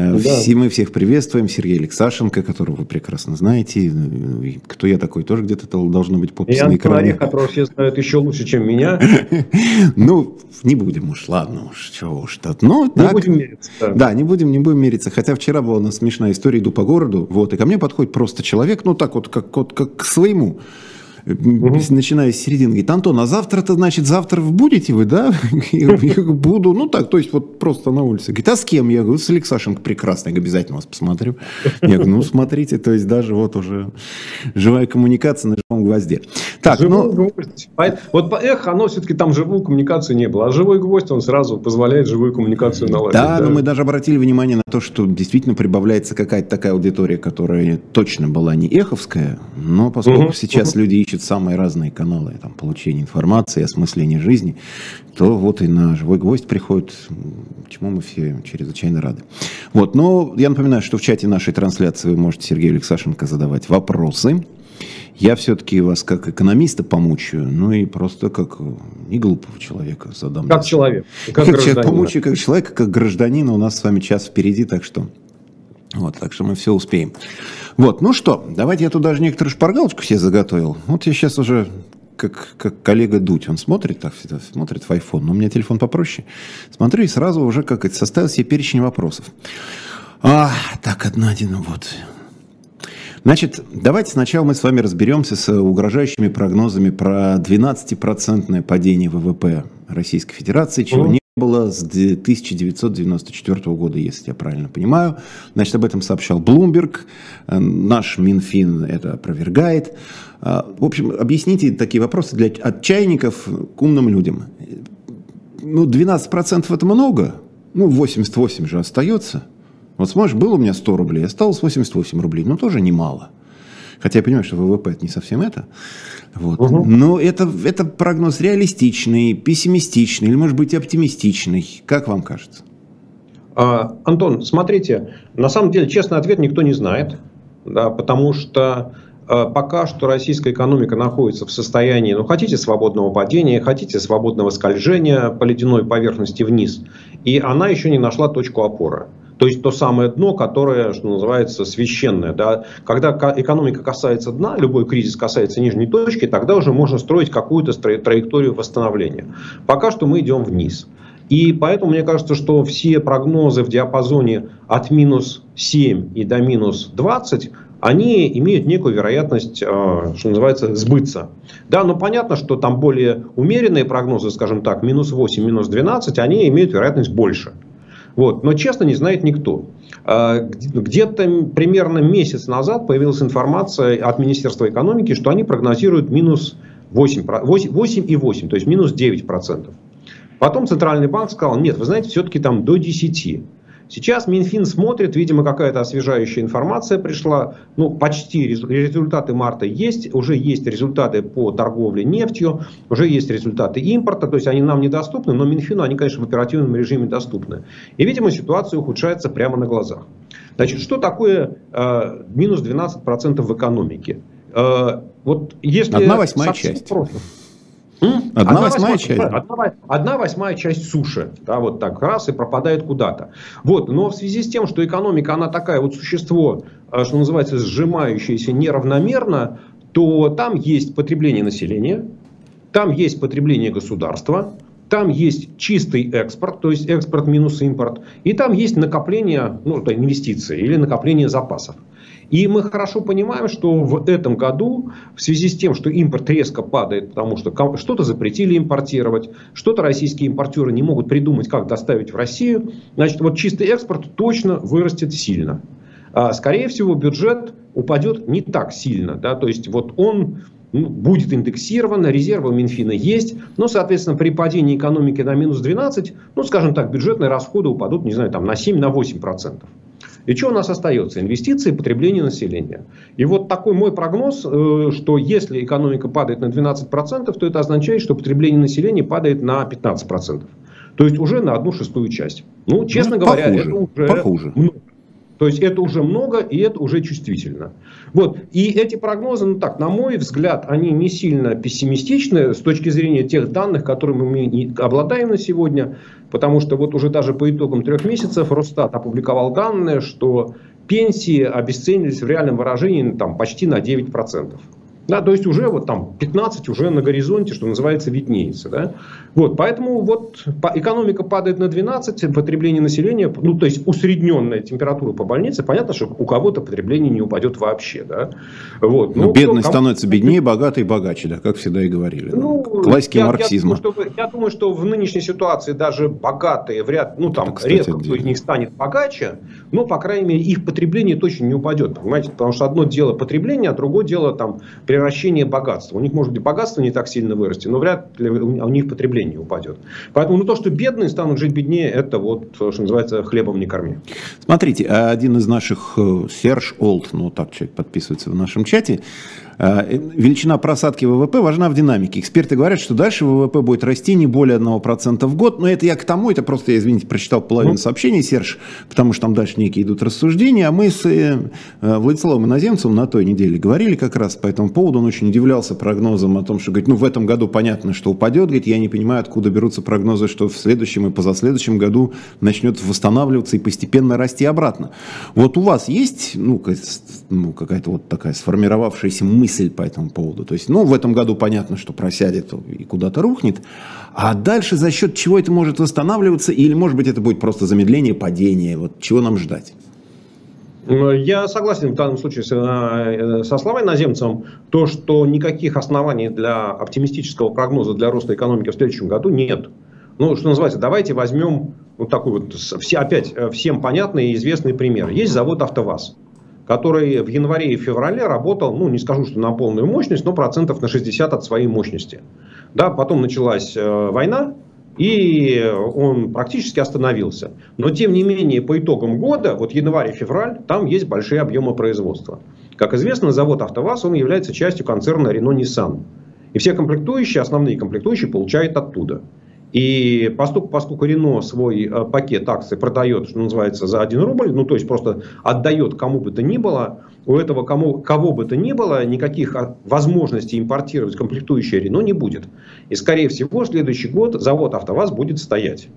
Э, да. Все, мы всех приветствуем. Сергей Алексашенко, которого вы прекрасно знаете. Кто я такой, тоже где-то должно быть подпись на экране. которого все знают еще лучше, чем меня. Ну, не будем уж, ладно уж, чего уж тут. Ну, не будем мериться. Да. да, не будем, не будем мериться. Хотя вчера была у нас смешная история, иду по городу, вот, и ко мне подходит просто человек, ну так вот, как, вот, как к своему угу. начиная с середины, говорит, Антон, а завтра-то, значит, завтра будете вы, да? Я буду, ну так, то есть вот просто на улице. Говорит, а с кем? Я говорю, с Алексашенко прекрасно, я обязательно вас посмотрю. Я говорю, ну смотрите, то есть даже вот уже живая коммуникация на живом гвозде. Так, ну... Гвоздь. Вот по эхо, оно все-таки там живую коммуникацию не было, а живой гвоздь, он сразу позволяет живую коммуникацию наладить. Да, да, но мы даже обратили внимание на то, что действительно прибавляется какая-то такая аудитория, которая точно была не эховская, но поскольку угу, сейчас угу. люди ищет самые разные каналы там, получения информации, осмысления жизни, то вот и на «Живой гвоздь» приходит, чему мы все чрезвычайно рады. Вот, но я напоминаю, что в чате нашей трансляции вы можете Сергею Алексашенко задавать вопросы. Я все-таки вас как экономиста помучаю, ну и просто как не глупого человека задам. Как человек. Как, как человек, помучаю как человека, как гражданина. У нас с вами час впереди, так что вот, так что мы все успеем. Вот, ну что, давайте я тут даже некоторую шпаргалочку себе заготовил. Вот я сейчас уже как, как коллега Дудь, он смотрит так всегда, смотрит в iPhone, но у меня телефон попроще. Смотрю и сразу уже как это составил себе перечень вопросов. А, так, одна, один, вот. Значит, давайте сначала мы с вами разберемся с угрожающими прогнозами про 12% падение ВВП Российской Федерации, чего не было с 1994 года, если я правильно понимаю. Значит, об этом сообщал Блумберг, э, наш Минфин это опровергает. А, в общем, объясните такие вопросы для отчаянников к умным людям. Ну, 12% это много, ну, 88 же остается. Вот смотришь, было у меня 100 рублей, осталось 88 рублей, ну, тоже немало. Хотя я понимаю, что ВВП это не совсем это. Вот. Угу. Но это, это прогноз реалистичный, пессимистичный или, может быть, оптимистичный. Как вам кажется? А, Антон, смотрите, на самом деле честный ответ никто не знает, да, потому что а, пока что российская экономика находится в состоянии, ну, хотите свободного падения, хотите свободного скольжения по ледяной поверхности вниз, и она еще не нашла точку опоры. То есть то самое дно, которое, что называется, священное. Да? Когда экономика касается дна, любой кризис касается нижней точки, тогда уже можно строить какую-то траекторию восстановления. Пока что мы идем вниз. И поэтому мне кажется, что все прогнозы в диапазоне от минус 7 и до минус 20 они имеют некую вероятность, э, что называется, сбыться. Да, но понятно, что там более умеренные прогнозы, скажем так, минус 8, минус 12, они имеют вероятность больше. Вот. Но честно не знает никто. А, где-то примерно месяц назад появилась информация от Министерства экономики, что они прогнозируют минус 8, 8,8, то есть минус 9%. Потом Центральный банк сказал, нет, вы знаете, все-таки там до 10. Сейчас Минфин смотрит, видимо, какая-то освежающая информация пришла. Ну, почти результаты марта есть. Уже есть результаты по торговле нефтью. Уже есть результаты импорта. То есть они нам недоступны, но Минфину они, конечно, в оперативном режиме доступны. И, видимо, ситуация ухудшается прямо на глазах. Значит, что такое э, минус 12% в экономике? Э, вот если Одна восьмая часть. Просто, Одна, одна восьмая, часть. Одна, одна восьмая часть суши. Да, вот так раз и пропадает куда-то. Вот, но в связи с тем, что экономика, она такая вот существо, э, что называется, сжимающееся неравномерно, то там есть потребление населения, там есть потребление государства, там есть чистый экспорт, то есть экспорт минус импорт, и там есть накопление, ну, это инвестиции или накопление запасов. И мы хорошо понимаем, что в этом году, в связи с тем, что импорт резко падает, потому что что-то запретили импортировать, что-то российские импортеры не могут придумать, как доставить в Россию, значит, вот чистый экспорт точно вырастет сильно. А, скорее всего, бюджет упадет не так сильно. Да? То есть, вот он ну, будет индексирован, резервы Минфина есть, но, соответственно, при падении экономики на минус 12, ну, скажем так, бюджетные расходы упадут, не знаю, там, на 7-8%. На 8%. И что у нас остается? Инвестиции, потребление населения. И вот такой мой прогноз, э, что если экономика падает на 12%, то это означает, что потребление населения падает на 15%. То есть уже на одну шестую часть. Ну, честно ну, говоря, похуже, это уже... Похуже. То есть это уже много и это уже чувствительно. Вот. И эти прогнозы, ну так, на мой взгляд, они не сильно пессимистичны с точки зрения тех данных, которыми мы обладаем на сегодня. Потому что вот уже даже по итогам трех месяцев Росстат опубликовал данные, что пенсии обесценились в реальном выражении там, почти на 9%. Да, то есть уже вот там 15 уже на горизонте, что называется, виднеется. Да? Вот, поэтому вот экономика падает на 12, потребление населения, ну то есть усредненная температура по больнице, понятно, что у кого-то потребление не упадет вообще. Да? Вот, ну, бедный кто, становится беднее, богатый богаче, да, как всегда и говорили. Ну, Классики я, марксизма. Я думаю, что, я думаю, что в нынешней ситуации даже богатые вряд ну там Это, редко кто из них станет богаче, но, по крайней мере, их потребление точно не упадет. Понимаете? Потому что одно дело потребление, а другое дело там превращение богатства. У них, может быть, богатство не так сильно вырасти, но вряд ли у них потребление упадет. Поэтому ну, то, что бедные станут жить беднее, это вот, что называется, хлебом не корми. Смотрите, один из наших, э, Серж Олд, ну так человек подписывается в нашем чате, э, величина просадки ВВП важна в динамике. Эксперты говорят, что дальше ВВП будет расти не более 1% в год. Но это я к тому, это просто я, извините, прочитал половину ну. сообщений, Серж, потому что там дальше некие идут рассуждения. А мы с э, э, Владиславом Иноземцевым на той неделе говорили как раз по этому поводу. Он очень удивлялся прогнозам о том, что, говорит, ну в этом году понятно, что упадет. Говорит, я не понимаю, откуда берутся прогнозы, что в следующем и позаследующем году начнет восстанавливаться и постепенно расти обратно. Вот у вас есть ну, ну какая-то вот такая сформировавшаяся мысль, мысль по этому поводу. То есть, ну, в этом году понятно, что просядет и куда-то рухнет. А дальше за счет чего это может восстанавливаться? Или, может быть, это будет просто замедление, падение? Вот чего нам ждать? Я согласен в данном случае э, со словами наземцем, то, что никаких оснований для оптимистического прогноза для роста экономики в следующем году нет. Ну, что называется, давайте возьмем вот такой вот, опять э, всем понятный и известный пример. Есть завод «АвтоВАЗ» который в январе и феврале работал, ну, не скажу, что на полную мощность, но процентов на 60 от своей мощности. Да, потом началась э, война, и он практически остановился. Но, тем не менее, по итогам года, вот январь и февраль, там есть большие объемы производства. Как известно, завод «АвтоВАЗ» он является частью концерна «Рено-Ниссан». И все комплектующие, основные комплектующие получают оттуда. И поскольку, поскольку Рено свой э, пакет акций продает, что называется, за 1 рубль, ну то есть просто отдает кому бы то ни было, у этого кому, кого бы то ни было никаких а, возможностей импортировать комплектующие Рено не будет. И скорее всего следующий год завод АвтоВАЗ будет стоять.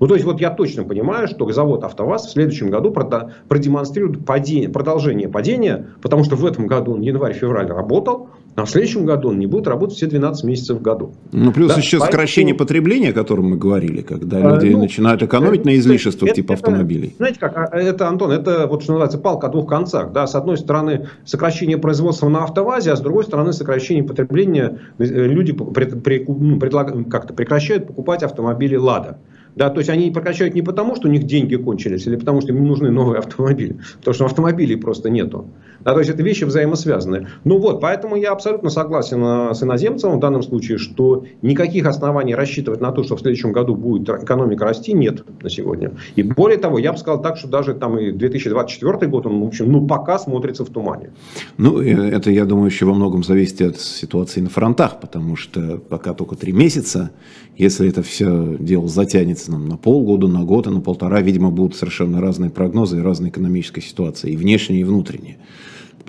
Ну, то есть, вот я точно понимаю, что завод АвтоВАЗ в следующем году продемонстрирует падение, продолжение падения, потому что в этом году он январь-февраль работал, а в следующем году он не будет работать все 12 месяцев в году. Ну, плюс да, еще поэтому... сокращение потребления, о котором мы говорили, когда а, люди ну, начинают экономить на излишествах типа это, автомобилей. Знаете как, а, это, Антон, это вот что называется палка о двух концах. Да? С одной стороны, сокращение производства на автовазе, а с другой стороны, сокращение потребления. Э, люди пред, пред, ну, предлаг, как-то прекращают покупать автомобили «Лада». Да, то есть они прекращают не потому, что у них деньги кончились, или потому, что им нужны новые автомобили, потому что автомобилей просто нету. Да, то есть это вещи взаимосвязаны. Ну вот, поэтому я абсолютно согласен э, с иноземцем в данном случае, что никаких оснований рассчитывать на то, что в следующем году будет экономика расти, нет на сегодня. И более того, я бы сказал так, что даже там и 2024 год, он, в общем, ну пока смотрится в тумане. Ну, э, это, я думаю, еще во многом зависит от ситуации на фронтах, потому что пока только три месяца, если это все дело затянется нам на полгода, на год и на полтора, видимо, будут совершенно разные прогнозы и разные экономические ситуации, и внешние, и внутренние.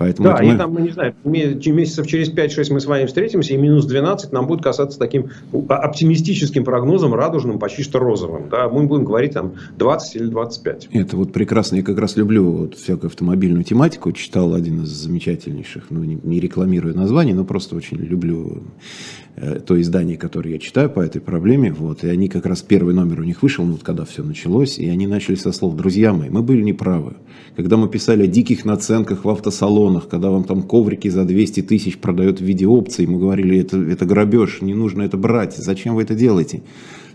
Поэтому да, и мы... там, мы не знаю, месяцев через 5-6 мы с вами встретимся, и минус 12 нам будет касаться таким оптимистическим прогнозом, радужным, почти что розовым. Да? Мы будем говорить там 20 или 25. Это вот прекрасно. Я как раз люблю вот всякую автомобильную тематику. Читал один из замечательнейших, ну не, не рекламирую название, но просто очень люблю то издание, которое я читаю по этой проблеме. Вот, и они как раз первый номер у них вышел, ну вот когда все началось, и они начали со слов «Друзья мои, мы были неправы». Когда мы писали о диких наценках в автосалон, аукционах, когда вам там коврики за 200 тысяч продают в виде опций, мы говорили, это, это грабеж, не нужно это брать, зачем вы это делаете?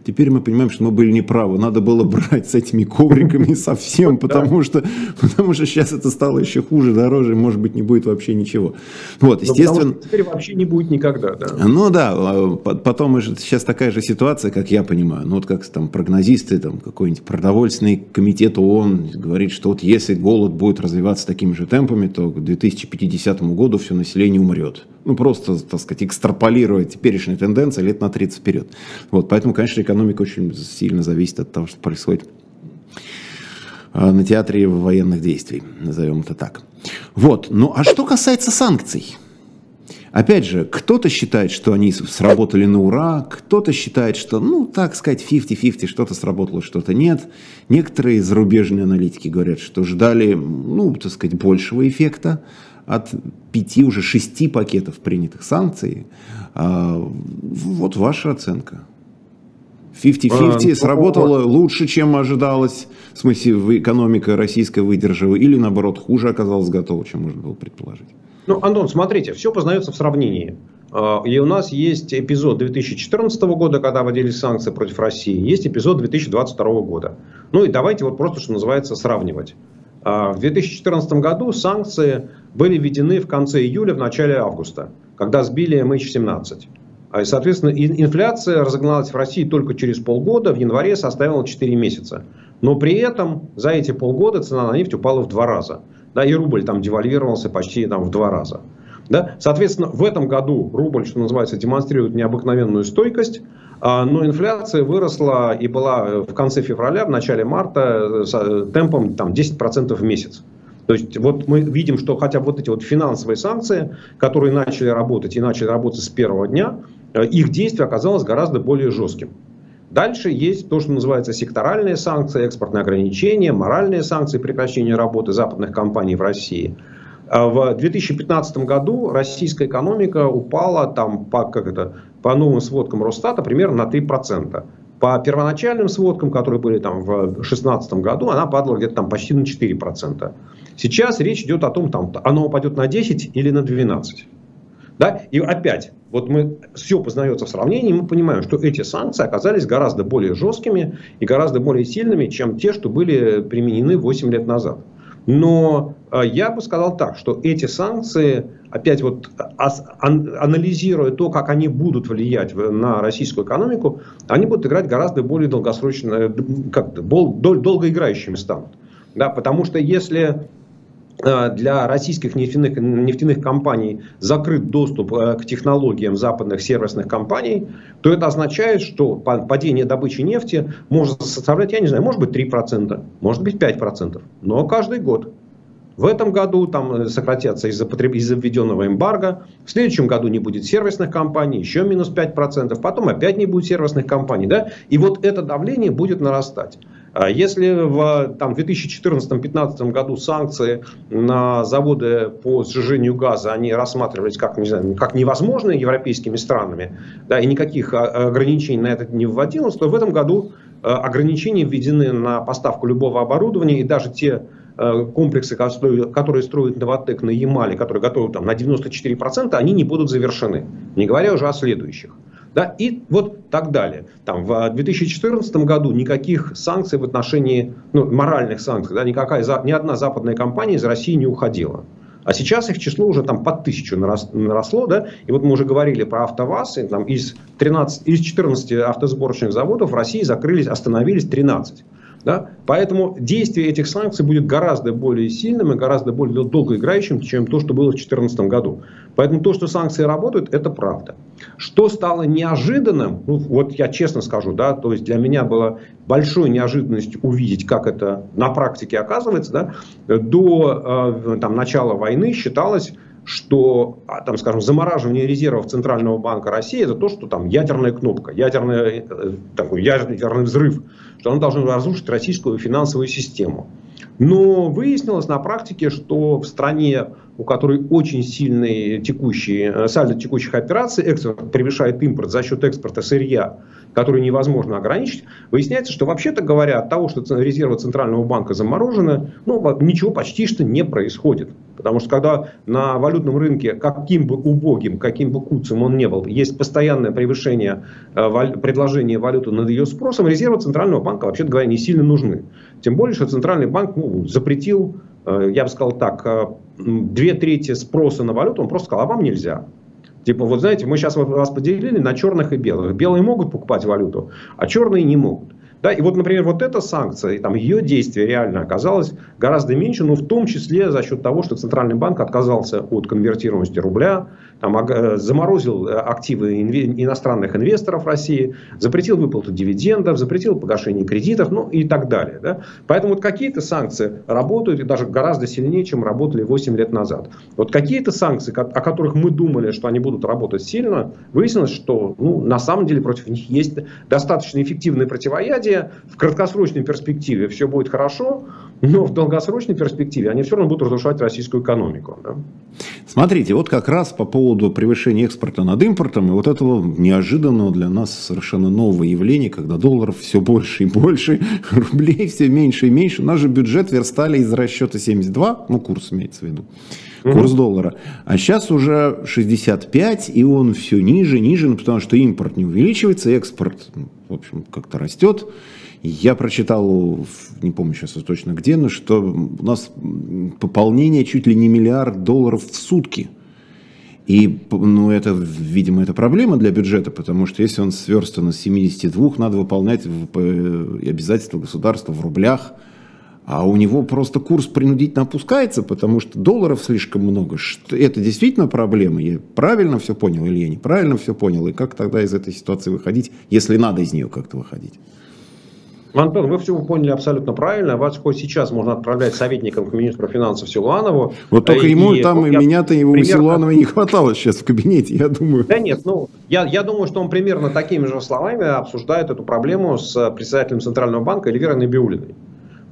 Теперь мы понимаем, что мы были неправы. Надо было брать с этими ковриками совсем, потому что, потому что сейчас это стало еще хуже, дороже, может быть, не будет вообще ничего. Вот, естественно... Теперь вообще не будет никогда, да. Ну да, а, потом сейчас такая же ситуация, как я понимаю. Ну вот как там прогнозисты, там какой-нибудь продовольственный комитет ООН говорит, что вот если голод будет развиваться такими же темпами, то к 2050 году все население умрет. Ну просто, так сказать, экстраполировать теперешние тенденции лет на 30 вперед. Вот, поэтому, конечно, экономика очень сильно зависит от того, что происходит на театре военных действий, назовем это так. Вот, ну а что касается санкций? Опять же, кто-то считает, что они сработали на ура, кто-то считает, что, ну, так сказать, 50-50, что-то сработало, что-то нет. Некоторые зарубежные аналитики говорят, что ждали, ну, так сказать, большего эффекта от пяти, уже шести пакетов принятых санкций. А, вот ваша оценка. 50-50 а, сработало лучше, чем ожидалось, в смысле экономика российская выдержала, или наоборот хуже оказалась готова, чем можно было предположить? Ну, Антон, смотрите, все познается в сравнении. А, и у нас есть эпизод 2014 года, когда вводились санкции против России, есть эпизод 2022 года. Ну и давайте вот просто, что называется, сравнивать. А, в 2014 году санкции были введены в конце июля, в начале августа, когда сбили MH17. А, и, соответственно, инфляция разогналась в России только через полгода, в январе составила 4 месяца. Но при этом за эти полгода цена на нефть упала в два раза да, и рубль там девальвировался почти там, в два раза. Да? Соответственно, в этом году рубль, что называется, демонстрирует необыкновенную стойкость, а, но инфляция выросла и была в конце февраля, в начале марта с э, темпом там, 10% в месяц. То есть вот мы видим, что хотя вот эти вот финансовые санкции, которые начали работать и начали работать с первого дня, э, их действие оказалось гораздо более жестким. Дальше есть то, что называется секторальные санкции, экспортные ограничения, моральные санкции прекращения работы западных компаний в России. А в 2015 году российская экономика упала там, по, как это, по новым сводкам Росстата примерно на 3%. По первоначальным сводкам, которые были там в 2016 году, она падала где-то там почти на 4%. Сейчас речь идет о том, там, оно упадет на 10 или на 12. Да? И опять, вот мы все познается в сравнении, мы понимаем, что эти санкции оказались гораздо более жесткими и гораздо более сильными, чем те, что были применены 8 лет назад. Но я бы сказал так, что эти санкции, опять вот анализируя то, как они будут влиять на российскую экономику, они будут играть гораздо более долгосрочно, как долгоиграющими станут. Да, потому что если Э, для российских нефтяных, нефтяных компаний закрыт доступ э, к технологиям западных сервисных компаний, то это означает, что падение добычи нефти может составлять, я не знаю, может быть 3%, может быть 5%, но каждый год. В этом году там э, сократятся из-за из введенного эмбарго. В следующем году не будет сервисных компаний, еще минус 5%. Потом опять не будет сервисных компаний. Да? И вот это давление будет нарастать. А если в там, 2014-2015 году санкции на заводы по сжижению газа они рассматривались как, не знаю, как невозможные европейскими странами, да, и никаких а, ограничений на это не вводилось, то в этом году а, ограничения введены на поставку любого оборудования, и даже те комплексы, которые строят Новотек на Ямале, которые готовы там, на 94%, они не будут завершены. Не говоря уже о следующих. Да, и вот так далее. Там, в 2014 году никаких санкций в отношении, ну, моральных санкций, да, никакая, ни одна западная компания из России не уходила. А сейчас их число уже там под тысячу наросло, да, и вот мы уже говорили про АвтоВАЗ, и там из, 13, из 14 автосборочных заводов в России закрылись, остановились 13. Да? Поэтому действие этих санкций будет гораздо более сильным и гораздо более долгоиграющим, чем то, что было в 2014 году. Поэтому то, что санкции работают, это правда. Что стало неожиданным, ну, вот я честно скажу, да, то есть для меня было большой неожиданностью увидеть, как это на практике оказывается, да, до э, там, начала войны считалось, что, а, там, скажем, замораживание резервов Центрального банка России это то, что там ядерная кнопка, ядерный, э, такой ядерный взрыв, что он должен разрушить российскую финансовую систему. Но выяснилось на практике, что в стране, у которой очень сильный текущий, э, сальдо текущих операций, экспорт превышает импорт за счет экспорта сырья, который невозможно ограничить, выясняется, что вообще-то говоря, от того, что резервы Центрального банка заморожены, ну, ничего почти что не происходит. Потому что когда на валютном рынке, каким бы убогим, каким бы куцем он не был, есть постоянное превышение э, предложения валюты над ее спросом, резервы Центрального банка, вообще говоря, не сильно нужны. Тем более, что Центральный банк ну, запретил, я бы сказал так, э, две трети спроса на валюту, он просто сказал, а вам нельзя. Типа, вот знаете, мы сейчас вас поделили на черных и белых. Белые могут покупать валюту, а черные не могут. Да, и вот, например, вот эта санкция, там, ее действие реально оказалось гораздо меньше, но в том числе за счет того, что Центральный банк отказался от конвертируемости рубля, там, э, заморозил активы иностранных инвесторов России, запретил выплату дивидендов, запретил погашение кредитов, ну и так далее. Да? Поэтому вот какие-то санкции работают и даже гораздо сильнее, чем работали 8 лет назад. Вот какие-то санкции, о которых мы думали, что они будут работать сильно, выяснилось, что ну, на самом деле против них есть достаточно эффективное противоядие, в краткосрочной перспективе все будет хорошо, но в долгосрочной перспективе они все равно будут разрушать российскую экономику. Да? Смотрите, вот как раз по поводу превышения экспорта над импортом и вот этого неожиданного для нас совершенно нового явления, когда долларов все больше и больше, рублей все меньше и меньше. Наш же бюджет верстали из расчета 72, ну курс имеется в виду, курс mm доллара. А сейчас уже 65, и он все ниже, ниже, ну, потому что импорт не увеличивается, экспорт, ну, в общем, как-то растет. Я прочитал, не помню сейчас точно где, но что у нас пополнение чуть ли не миллиард долларов в сутки. И, ну, это, видимо, это проблема для бюджета, потому что если он сверстан из 72, надо выполнять обязательства государства в рублях, а у него просто курс принудительно опускается, потому что долларов слишком много. Это действительно проблема. Я правильно все понял или я неправильно все понял? И как тогда из этой ситуации выходить, если надо из нее как-то выходить? Антон, вы все поняли абсолютно правильно. Вас хоть сейчас можно отправлять советником к министру финансов Силуанову. Вот только ему и, там, и меня-то его примерно... Силуанова не хватало сейчас в кабинете, я думаю. Да нет, ну, я, я думаю, что он примерно такими же словами обсуждает эту проблему с председателем Центрального банка Эльвирой Набиулиной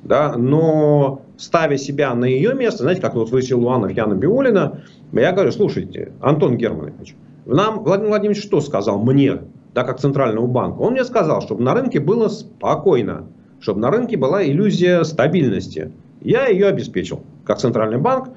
да, но ставя себя на ее место, знаете, как вот вы Силуанов, Яна Биулина, я говорю, слушайте, Антон Германович, нам Владимир Владимирович что сказал мне, да, как Центральному банку? Он мне сказал, чтобы на рынке было спокойно, чтобы на рынке была иллюзия стабильности. Я ее обеспечил, как Центральный банк.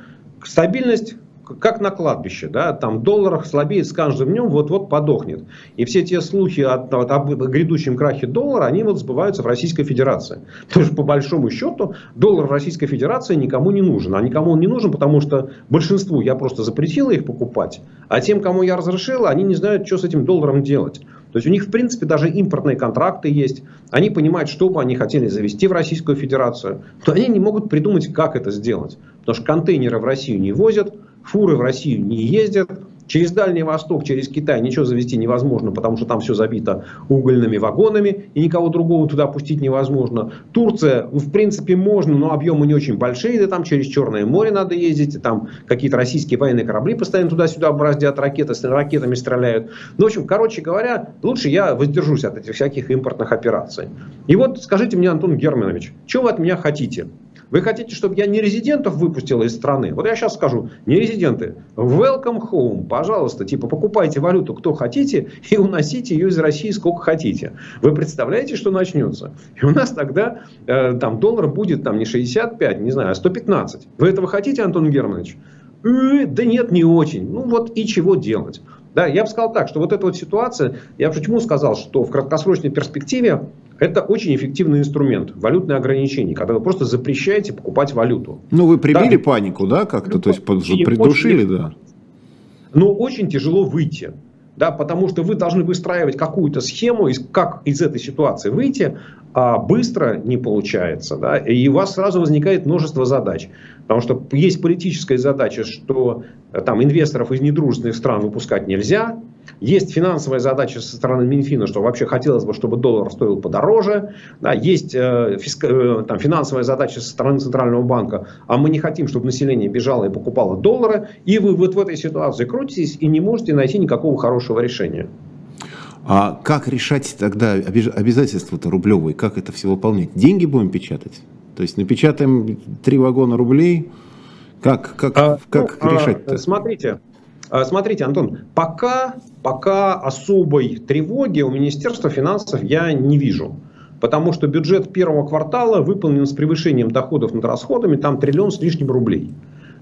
Стабильность как на кладбище, да, там доллар слабеет с каждым днем, вот-вот подохнет. И все те слухи о, о, об грядущем крахе доллара, они вот сбываются в Российской Федерации. Потому что по большому счету доллар в Российской Федерации никому не нужен. А никому он не нужен, потому что большинству я просто запретила их покупать, а тем, кому я разрешила, они не знают, что с этим долларом делать. То есть у них, в принципе, даже импортные контракты есть. Они понимают, что бы они хотели завести в Российскую Федерацию. Но они не могут придумать, как это сделать. Потому что контейнеры в Россию не возят, фуры в Россию не ездят, Через Дальний Восток, через Китай ничего завести невозможно, потому что там все забито угольными вагонами, и никого другого туда пустить невозможно. Турция, в принципе, можно, но объемы не очень большие, да там через Черное море надо ездить, и там какие-то российские военные корабли постоянно туда-сюда бороздят ракеты, с ракетами стреляют. Ну, в общем, короче говоря, лучше я воздержусь от этих всяких импортных операций. И вот скажите мне, Антон Германович, что вы от меня хотите? Вы хотите, чтобы я не резидентов выпустил из страны? Вот я сейчас скажу, не резиденты, welcome home, пожалуйста, типа покупайте валюту, кто хотите, и уносите ее из России сколько хотите. Вы представляете, что начнется? И у нас тогда э, там доллар будет там не 65, не знаю, а 115. Вы этого хотите, Антон Германович? Э, да нет, не очень. Ну вот и чего делать? Да, я бы сказал так, что вот эта вот ситуация, я почему сказал, что в краткосрочной перспективе это очень эффективный инструмент, валютное ограничение, когда вы просто запрещаете покупать валюту. Ну, вы прибили да, панику, да, как-то, то есть придушили, очень, да. Но очень тяжело выйти. Да, потому что вы должны выстраивать какую-то схему, как из этой ситуации выйти, а быстро не получается. Да, и у вас сразу возникает множество задач. Потому что есть политическая задача, что э, там инвесторов из недружественных стран выпускать нельзя. Есть финансовая задача со стороны Минфина, что вообще хотелось бы, чтобы доллар стоил подороже. Да, есть э, фиска, э, там, финансовая задача со стороны Центрального банка, а мы не хотим, чтобы население бежало и покупало доллары. И вы вот в этой ситуации крутитесь и не можете найти никакого хорошего решения. А как решать тогда обязательства-то рублевые? Как это все выполнять? Деньги будем печатать? То есть напечатаем три вагона рублей. Как, как, а, как ну, решать-то? А, смотрите, смотрите, Антон, пока, пока особой тревоги у Министерства финансов я не вижу. Потому что бюджет первого квартала выполнен с превышением доходов над расходами, там триллион с лишним рублей.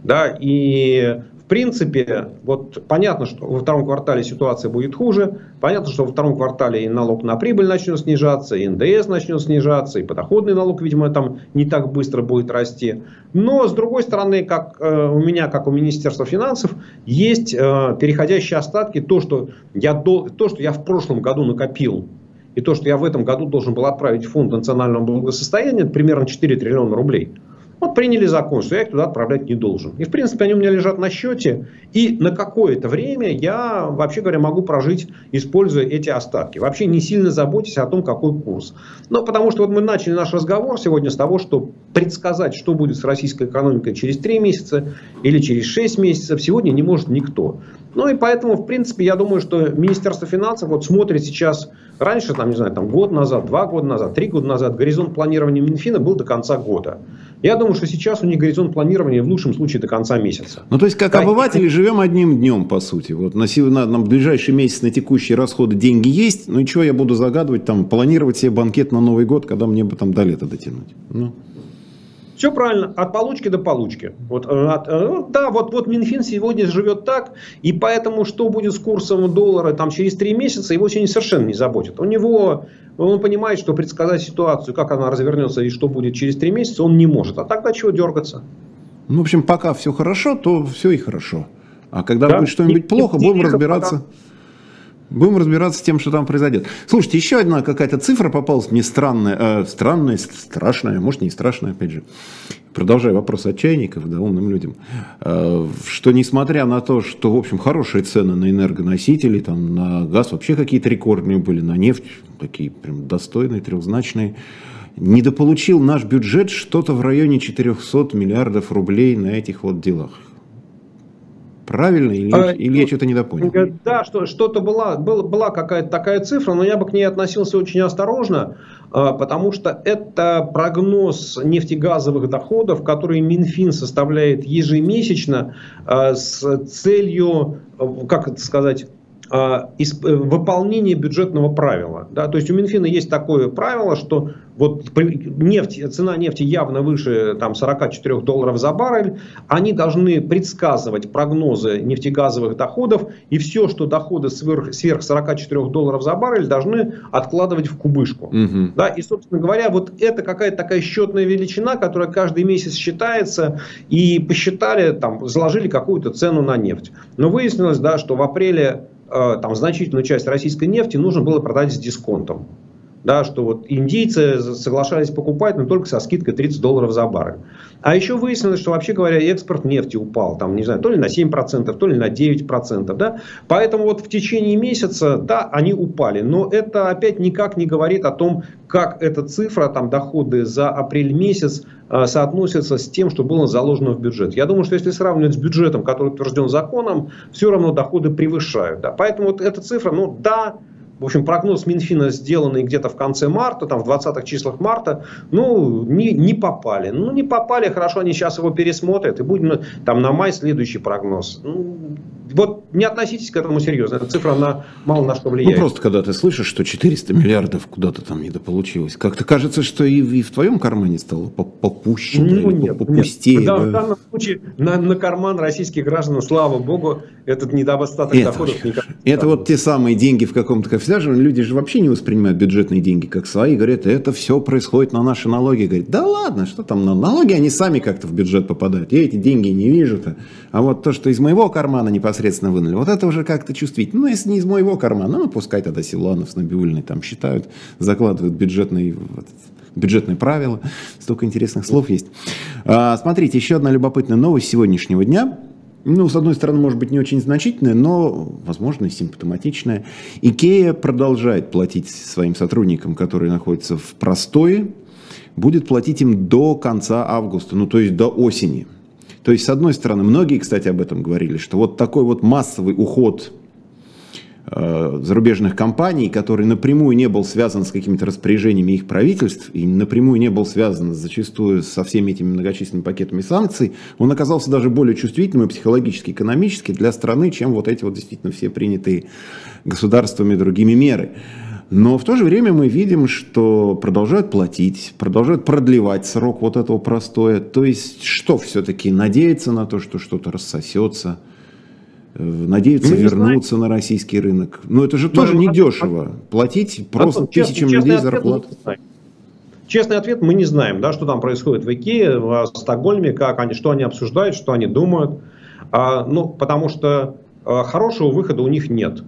Да, и в принципе, вот понятно, что во втором квартале ситуация будет хуже. Понятно, что во втором квартале и налог на прибыль начнет снижаться, и НДС начнет снижаться, и подоходный налог, видимо, там не так быстро будет расти. Но, с другой стороны, как э, у меня, как у Министерства финансов, есть э, переходящие остатки. То что, я до, то, что я в прошлом году накопил и то, что я в этом году должен был отправить в фонд национального благосостояния, примерно 4 триллиона рублей. Вот приняли закон, что я их туда отправлять не должен. И, в принципе, они у меня лежат на счете. И на какое-то время я, вообще говоря, могу прожить, используя эти остатки. Вообще не сильно заботясь о том, какой курс. Но потому что вот мы начали наш разговор сегодня с того, что предсказать, что будет с российской экономикой через 3 месяца или через 6 месяцев, сегодня не может никто. Ну и поэтому, в принципе, я думаю, что Министерство финансов вот смотрит сейчас, раньше, там, не знаю, там год назад, два года назад, три года назад, горизонт планирования Минфина был до конца года. Я думаю, что сейчас у них горизонт планирования в лучшем случае до конца месяца. Ну, то есть, как да, обыватели, и... живем одним днем, по сути. Вот на, на, на ближайший месяц на текущие расходы деньги есть, ну и чего я буду загадывать, там, планировать себе банкет на Новый год, когда мне бы там до лета дотянуть. Ну. Все правильно, от получки до получки. Вот, э, от, э, да, вот, вот Минфин сегодня живет так, и поэтому что будет с курсом доллара там, через три месяца, его сегодня совершенно не заботит. У него, он понимает, что предсказать ситуацию, как она развернется и что будет через три месяца, он не может. А тогда чего дергаться? Ну, в общем, пока все хорошо, то все и хорошо. А когда да? будет что-нибудь плохо, будем разбираться. Пока. Будем разбираться с тем, что там произойдет. Слушайте, еще одна какая-то цифра попалась мне странная, э, странная, страшная, может не страшная, опять же. Продолжая вопрос от чайников, да, умным людям, э, что несмотря на то, что, в общем, хорошие цены на энергоносители, там, на газ вообще какие-то рекордные были, на нефть такие прям достойные, трехзначные, недополучил наш бюджет что-то в районе 400 миллиардов рублей на этих вот делах. Правильно или, а, или я что-то недопонял? Да, что, что-то была, была, была какая-то такая цифра, но я бы к ней относился очень осторожно, а, потому что это прогноз нефтегазовых доходов, который Минфин составляет ежемесячно а, с целью, как это сказать, выполнение бюджетного правила. Да? То есть у Минфина есть такое правило, что вот нефть, цена нефти явно выше там, 44 долларов за баррель, они должны предсказывать прогнозы нефтегазовых доходов, и все, что доходы сверх, сверх 44 долларов за баррель, должны откладывать в кубышку. Угу. Да? И, собственно говоря, вот это какая-то такая счетная величина, которая каждый месяц считается, и посчитали, там, заложили какую-то цену на нефть. Но выяснилось, да, что в апреле э, там, значительную часть российской нефти нужно было продать с дисконтом да, что вот индийцы соглашались покупать, но только со скидкой 30 долларов за баррель. А еще выяснилось, что вообще говоря, экспорт нефти упал, там, не знаю, то ли на 7%, то ли на 9%. Да? Поэтому вот в течение месяца, да, они упали. Но это опять никак не говорит о том, как эта цифра, там, доходы за апрель месяц э, соотносятся с тем, что было заложено в бюджет. Я думаю, что если сравнивать с бюджетом, который утвержден законом, все равно доходы превышают. Да? Поэтому вот эта цифра, ну да, в общем, прогноз Минфина, сделанный где-то в конце марта, там в 20-х числах марта, ну, не, не попали. Ну, не попали, хорошо, они сейчас его пересмотрят, и будем там на май следующий прогноз. Ну, вот не относитесь к этому серьезно. Эта цифра, она мало на что влияет. Ну, просто когда ты слышишь, что 400 миллиардов куда-то там недополучилось, как-то кажется, что и, и в твоем кармане стало попуще, ну, нет, попустее. Нет. Да, В данном случае на, на карман российских граждан, слава богу, этот недостаток это доходов никак не Это вот те самые деньги в каком-то... Же люди же вообще не воспринимают бюджетные деньги как свои. Говорят, это все происходит на наши налоги. Говорят, да ладно, что там на налоги, они сами как-то в бюджет попадают. Я эти деньги не вижу-то. А вот то, что из моего кармана непосредственно вынули, вот это уже как-то чувствительно. Ну, если не из моего кармана, ну, пускай тогда Силуанов с Набиулиной там считают, закладывают бюджетные, вот, бюджетные правила. Столько интересных слов есть. А, смотрите, еще одна любопытная новость сегодняшнего дня. Ну, с одной стороны, может быть, не очень значительная, но, возможно, симптоматичная. Икея продолжает платить своим сотрудникам, которые находятся в простое, будет платить им до конца августа, ну, то есть до осени. То есть, с одной стороны, многие, кстати, об этом говорили, что вот такой вот массовый уход э, зарубежных компаний, который напрямую не был связан с какими-то распоряжениями их правительств и напрямую не был связан зачастую со всеми этими многочисленными пакетами санкций, он оказался даже более чувствительным и психологически, экономически для страны, чем вот эти вот действительно все принятые государствами другими меры. Но в то же время мы видим, что продолжают платить, продолжают продлевать срок вот этого простоя. То есть что все-таки? Надеяться на то, что что-то рассосется, э, надеяться ну, вернуться знаем. на российский рынок. Но это же ну, тоже недешево. Платить просто Антон, тысячам честный, людей зарплату. Честный ответ, мы не знаем, да, что там происходит в Икее, в Стокгольме, как они, что они обсуждают, что они думают. А, ну, потому что а, хорошего выхода у них нет.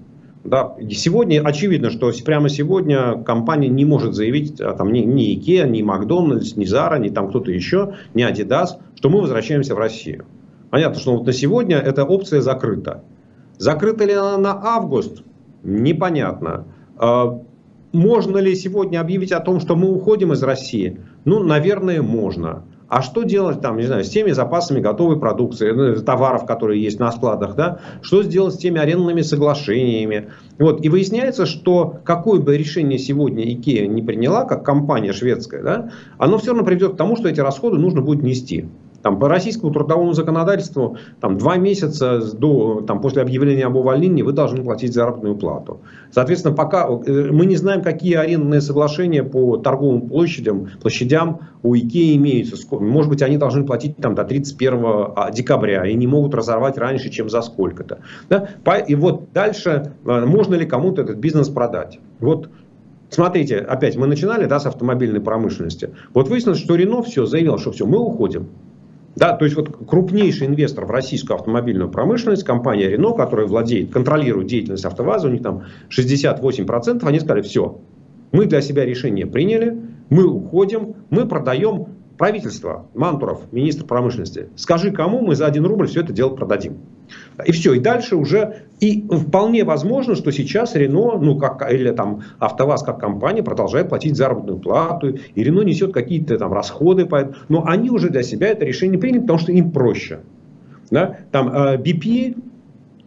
Да, сегодня очевидно, что прямо сегодня компания не может заявить, а, там, ни, ни IKEA, ни Макдональдс, ни Zara, ни там кто-то еще, ни Adidas, что мы возвращаемся в Россию. Понятно, что вот на сегодня эта опция закрыта. Закрыта ли она на август? Непонятно. А, можно ли сегодня объявить о том, что мы уходим из России? Ну, наверное, можно. А что делать там, не знаю, с теми запасами готовой продукции, ну, товаров, которые есть на складах, да? Что сделать с теми арендными соглашениями? Вот. И выясняется, что какое бы решение сегодня IKEA не приняла, как компания шведская, да, оно все равно приведет к тому, что эти расходы нужно будет нести. Там, по российскому трудовому законодательству там, два месяца до, там, после объявления об увольнении вы должны платить заработную плату. Соответственно, пока э, мы не знаем, какие арендные соглашения по торговым площадям, площадям у ИКЕ имеются. Может быть, они должны платить там, до 31 а, декабря и не могут разорвать раньше, чем за сколько-то. Да? И вот дальше, э, можно ли кому-то этот бизнес продать? Вот Смотрите, опять мы начинали да, с автомобильной промышленности. Вот выяснилось, что Рено все заявил, что все, мы уходим. Да, то есть вот крупнейший инвестор в российскую автомобильную промышленность, компания Renault, которая владеет, контролирует деятельность АвтоВАЗа, у них там 68%, они сказали, все, мы для себя решение приняли, мы уходим, мы продаем правительство, Мантуров, министр промышленности. Скажи, кому мы за один рубль все это дело продадим. И все, и дальше уже, и вполне возможно, что сейчас Рено, ну, как, или там АвтоВАЗ как компания продолжает платить заработную плату, и Рено несет какие-то там расходы, но они уже для себя это решение приняли, потому что им проще. Да? Там э, BP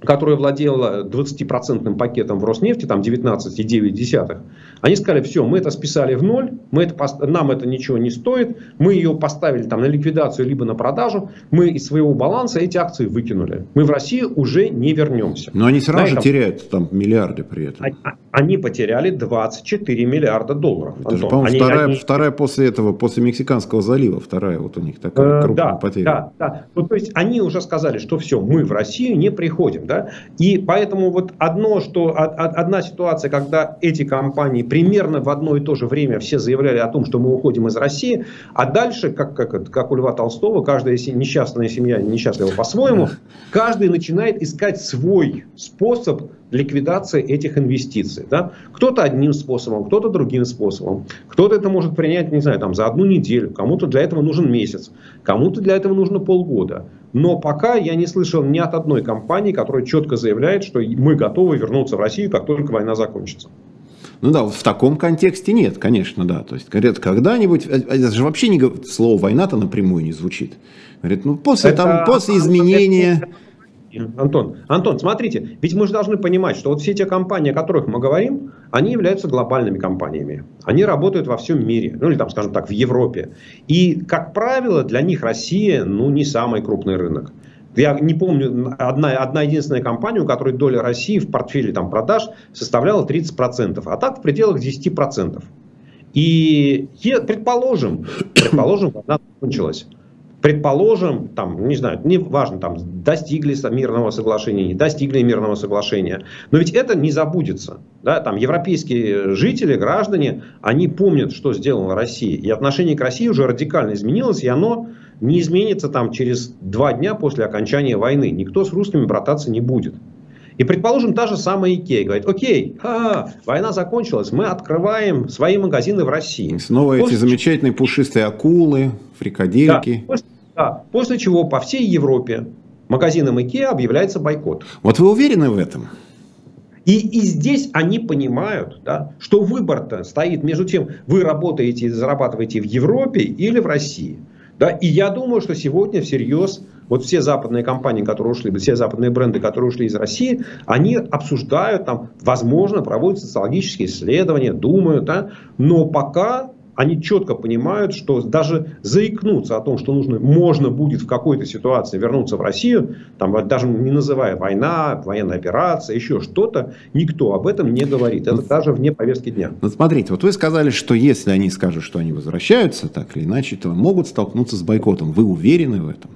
которая владела 20% пакетом в Роснефти, там 19,9, они сказали, все, мы это списали в ноль, мы это, нам это ничего не стоит, мы ее поставили там на ликвидацию либо на продажу, мы из своего баланса эти акции выкинули. Мы в Россию уже не вернемся. Но они сразу же теряют там миллиарды при этом. А, они потеряли 24 миллиарда долларов. Это же, по-моему, они, вторая, они... вторая после этого, после Мексиканского залива, вторая вот у них такая э, крупная да, потеря. Да, да. Ну, то есть они уже сказали, что все, мы в Россию не приходим. Да? И поэтому вот одно, что, одна ситуация, когда эти компании примерно в одно и то же время все заявляли о том, что мы уходим из России, а дальше, как, как, как у Льва Толстого, каждая несчастная семья несчастлива по-своему, каждый начинает искать свой способ ликвидации этих инвестиций. Да? Кто-то одним способом, кто-то другим способом. Кто-то это может принять, не знаю, там, за одну неделю, кому-то для этого нужен месяц, кому-то для этого нужно полгода. Но пока я не слышал ни от одной компании, которая четко заявляет, что мы готовы вернуться в Россию, как только война закончится. Ну да, в таком контексте нет, конечно, да. То есть, говорят, когда-нибудь, э, э, это же вообще не, слово война-то напрямую не звучит. Говорят, ну после, это, там, после изменения... Антон, Антон, смотрите, ведь мы же должны понимать, что вот все те компании, о которых мы говорим, они являются глобальными компаниями. Они работают во всем мире, ну или там, скажем так, в Европе. И, как правило, для них Россия, ну, не самый крупный рынок. Я не помню, одна, одна единственная компания, у которой доля России в портфеле там, продаж составляла 30%, а так в пределах 10%. И предположим, предположим, она закончилась. Предположим, там, не знаю, не важно, там, достигли мирного соглашения, не достигли мирного соглашения. Но ведь это не забудется. Да? Там, европейские жители, граждане, они помнят, что сделала Россия. И отношение к России уже радикально изменилось, и оно не изменится там, через два дня после окончания войны. Никто с русскими брататься не будет. И, предположим, та же самая Икея говорит, окей, ха, война закончилась, мы открываем свои магазины в России. И снова после эти замечательные пушистые акулы, фрикадельки. Да, после, да, после чего по всей Европе магазинам Икеа объявляется бойкот. Вот вы уверены в этом? И, и здесь они понимают, да, что выбор-то стоит между тем, вы работаете и зарабатываете в Европе или в России. Да? И я думаю, что сегодня всерьез вот все западные компании, которые ушли, все западные бренды, которые ушли из России, они обсуждают, там, возможно, проводят социологические исследования, думают, да, но пока они четко понимают, что даже заикнуться о том, что нужно, можно будет в какой-то ситуации вернуться в Россию, там, даже не называя война, военная операция, еще что-то, никто об этом не говорит. Это ну, даже вне повестки дня. Ну, смотрите, вот вы сказали, что если они скажут, что они возвращаются, так или иначе, то могут столкнуться с бойкотом. Вы уверены в этом?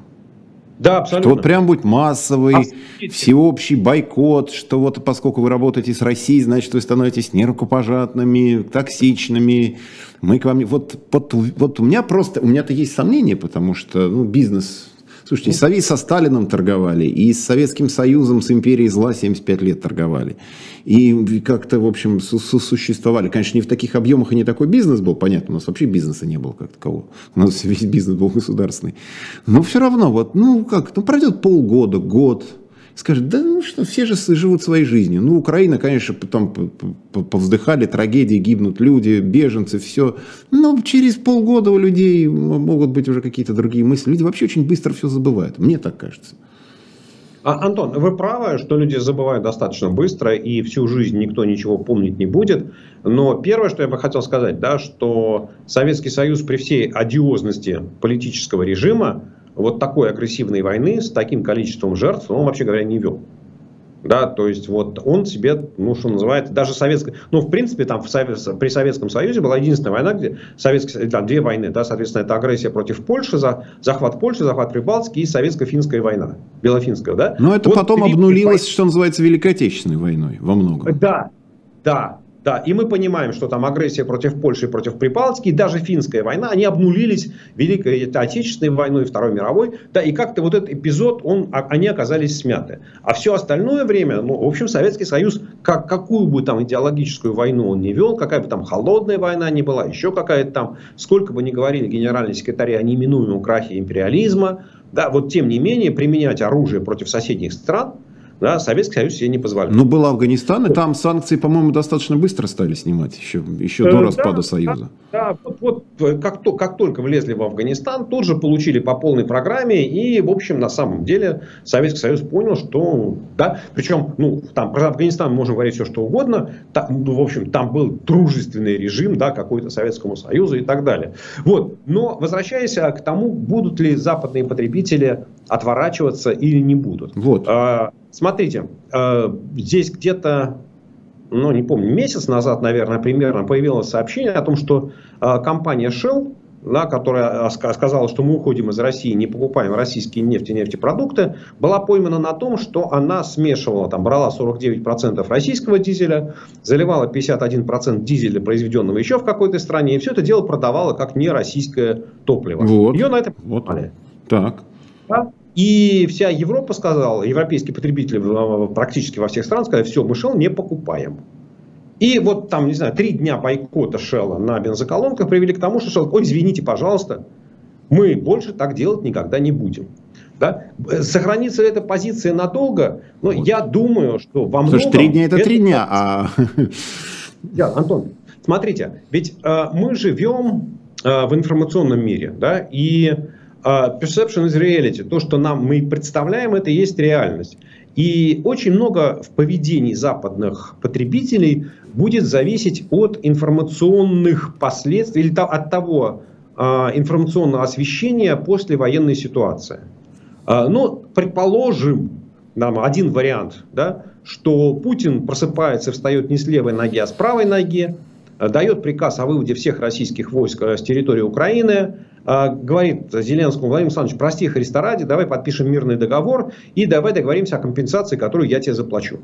Да, абсолютно. Что вот прям будет массовый, абсолютно. всеобщий бойкот, что вот поскольку вы работаете с Россией, значит, вы становитесь нерукопожатными, токсичными. Мы к вам... Вот, вот, вот у меня просто... У меня-то есть сомнения, потому что ну, бизнес Слушайте, и Советы со Сталином торговали, и с Советским Союзом, с империей зла 75 лет торговали. И как-то, в общем, сосуществовали. Конечно, не в таких объемах и не такой бизнес был, понятно, у нас вообще бизнеса не было как такового. У нас весь бизнес был государственный. Но все равно, вот, ну как, ну пройдет полгода, год, скажет, да ну что, все же живут своей жизнью. Ну, Украина, конечно, потом повздыхали, трагедии, гибнут люди, беженцы, все. Но через полгода у людей могут быть уже какие-то другие мысли. Люди вообще очень быстро все забывают. Мне так кажется. А, Антон, вы правы, что люди забывают достаточно быстро, и всю жизнь никто ничего помнить не будет. Но первое, что я бы хотел сказать, да, что Советский Союз при всей одиозности политического режима вот такой агрессивной войны с таким количеством жертв он, вообще говоря, не вел. Да, то есть вот он себе, ну что называется, даже советская, ну в принципе там в Совет, при Советском Союзе была единственная война, где советская, там две войны, да, соответственно это агрессия против Польши, за, захват Польши, захват Прибалтики и советско-финская война, белофинская, да. Но это вот потом обнулилось, что называется, Великой Отечественной войной во многом. Да, да, да, и мы понимаем, что там агрессия против Польши, против Прибалтики, и даже финская война, они обнулились Великой Отечественной войной, Второй мировой. Да, и как-то вот этот эпизод, он, а, они оказались смяты. А все остальное время, ну, в общем, Советский Союз, как, какую бы там идеологическую войну он не вел, какая бы там холодная война ни была, еще какая-то там, сколько бы ни говорили генеральные секретари о неминуемом крахе империализма, да, вот тем не менее применять оружие против соседних стран – да, Советский Союз себе не позволял. Ну, был Афганистан, и там санкции, по-моему, достаточно быстро стали снимать, еще, еще до э, распада да, Союза. Да, вот, вот э, как, то, как только влезли в Афганистан, тут же получили по полной программе, и, в общем, на самом деле Советский Союз понял, что, да, причем, ну, там про Афганистан можно говорить все, что угодно, там, ну, в общем, там был дружественный режим, да, какой-то Советскому Союзу и так далее. Вот, но возвращаясь к тому, будут ли западные потребители отворачиваться или не будут. Вот. А, Смотрите, э, здесь где-то, ну не помню, месяц назад, наверное, примерно появилось сообщение о том, что э, компания Shell, да, которая сказала, что мы уходим из России, не покупаем российские нефть и нефтепродукты, была поймана на том, что она смешивала, там, брала 49% российского дизеля, заливала 51% дизеля, произведенного еще в какой-то стране, и все это дело продавала как нероссийское топливо. Вот. Ее на это вот. Так. Да? И вся Европа сказала, европейские потребители практически во всех странах сказали, все, мы Shell не покупаем. И вот там, не знаю, три дня бойкота Shell на бензоколонках привели к тому, что Shell, ой, извините, пожалуйста, мы больше так делать никогда не будем. Да? Сохранится эта позиция надолго, но вот. я думаю, что во многом... Слушай, три дня это три дня, а... Я, Антон, смотрите, ведь э, мы живем э, в информационном мире, да, и perception is reality. То, что нам мы представляем, это есть реальность. И очень много в поведении западных потребителей будет зависеть от информационных последствий или от того а, информационного освещения после военной ситуации. А, ну, предположим, нам один вариант, да, что Путин просыпается, встает не с левой ноги, а с правой ноги, дает приказ о выводе всех российских войск с территории Украины, а, говорит Зеленскому, Владимир Александрович, прости Христа ради, давай подпишем мирный договор и давай договоримся о компенсации, которую я тебе заплачу.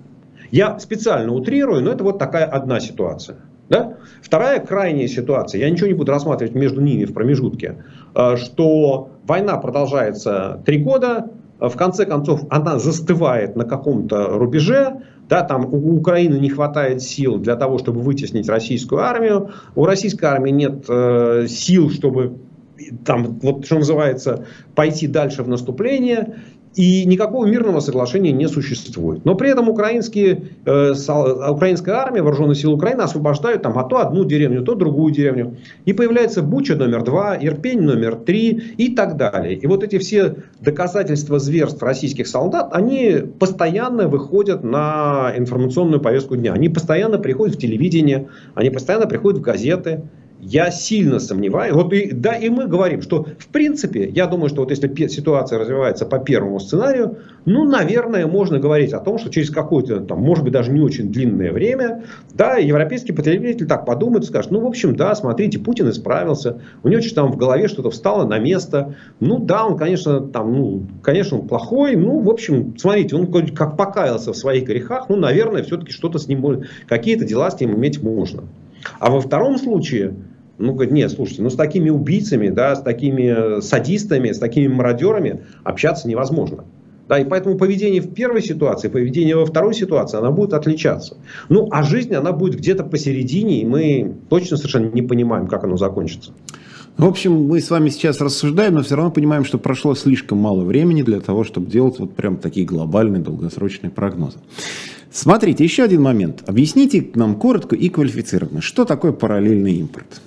Я специально утрирую, но это вот такая одна ситуация. Да? Вторая крайняя ситуация, я ничего не буду рассматривать между ними в промежутке, а, что война продолжается три года, в конце концов она застывает на каком-то рубеже, да, там у Украины не хватает сил для того, чтобы вытеснить российскую армию, у российской армии нет э, сил, чтобы там, вот что называется, пойти дальше в наступление, и никакого мирного соглашения не существует. Но при этом украинские, э, украинская армия, вооруженные силы Украины освобождают там, а то одну деревню, то другую деревню. И появляется Буча номер два, Ирпень номер три и так далее. И вот эти все доказательства зверств российских солдат, они постоянно выходят на информационную повестку дня. Они постоянно приходят в телевидение, они постоянно приходят в газеты. Я сильно сомневаюсь. Вот и, да, и мы говорим, что в принципе, я думаю, что вот если ситуация развивается по первому сценарию, ну, наверное, можно говорить о том, что через какое-то, там, может быть, даже не очень длинное время, да, европейский потребитель так подумает и скажет, ну, в общем, да, смотрите, Путин исправился, у него что-то там в голове что-то встало на место, ну, да, он, конечно, там, ну, конечно, он плохой, ну, в общем, смотрите, он как покаялся в своих грехах, ну, наверное, все-таки что-то с ним, какие-то дела с ним иметь можно. А во втором случае, Ну, говорит, нет, слушайте, ну с такими убийцами, да, с такими садистами, с такими мародерами общаться невозможно. Да, и поэтому поведение в первой ситуации, поведение во второй ситуации, она будет отличаться. Ну, а жизнь, она будет где-то посередине, и мы точно совершенно не понимаем, как оно закончится. В общем, мы с вами сейчас рассуждаем, но все равно понимаем, что прошло слишком мало времени для того, чтобы делать вот прям такие глобальные долгосрочные прогнозы. Смотрите, еще один момент. Объясните нам коротко и квалифицированно, что такое параллельный импорт.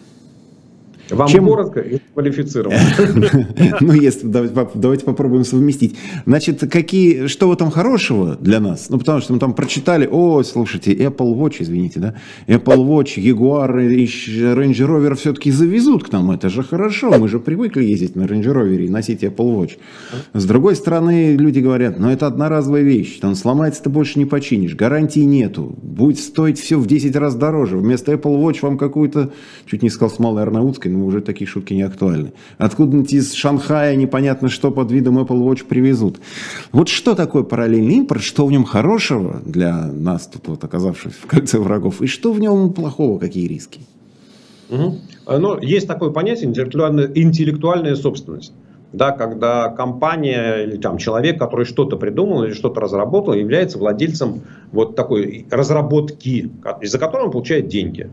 Вам Чем... коротко и квалифицированно. Ну, если давайте попробуем совместить. Значит, какие, что в этом хорошего для нас? Ну, потому что мы там прочитали, о, слушайте, Apple Watch, извините, да, Apple Watch, Jaguar и Range Rover все-таки завезут к нам, это же хорошо, мы же привыкли ездить на Range Rover и носить Apple Watch. С другой стороны, люди говорят, ну, это одноразовая вещь, там сломается, ты больше не починишь, гарантии нету, будет стоить все в 10 раз дороже, вместо Apple Watch вам какую-то, чуть не сказал, с Малой Арнаутской, но уже такие шутки не актуальны. Откуда-нибудь из Шанхая непонятно что под видом Apple Watch привезут. Вот что такое параллельный импорт, что в нем хорошего для нас, тут вот оказавшись в кольце врагов, и что в нем плохого, какие риски? Угу. Но есть такое понятие интеллектуальная, интеллектуальная собственность. Да, когда компания или там, человек, который что-то придумал или что-то разработал, является владельцем вот такой разработки, из-за которой он получает деньги.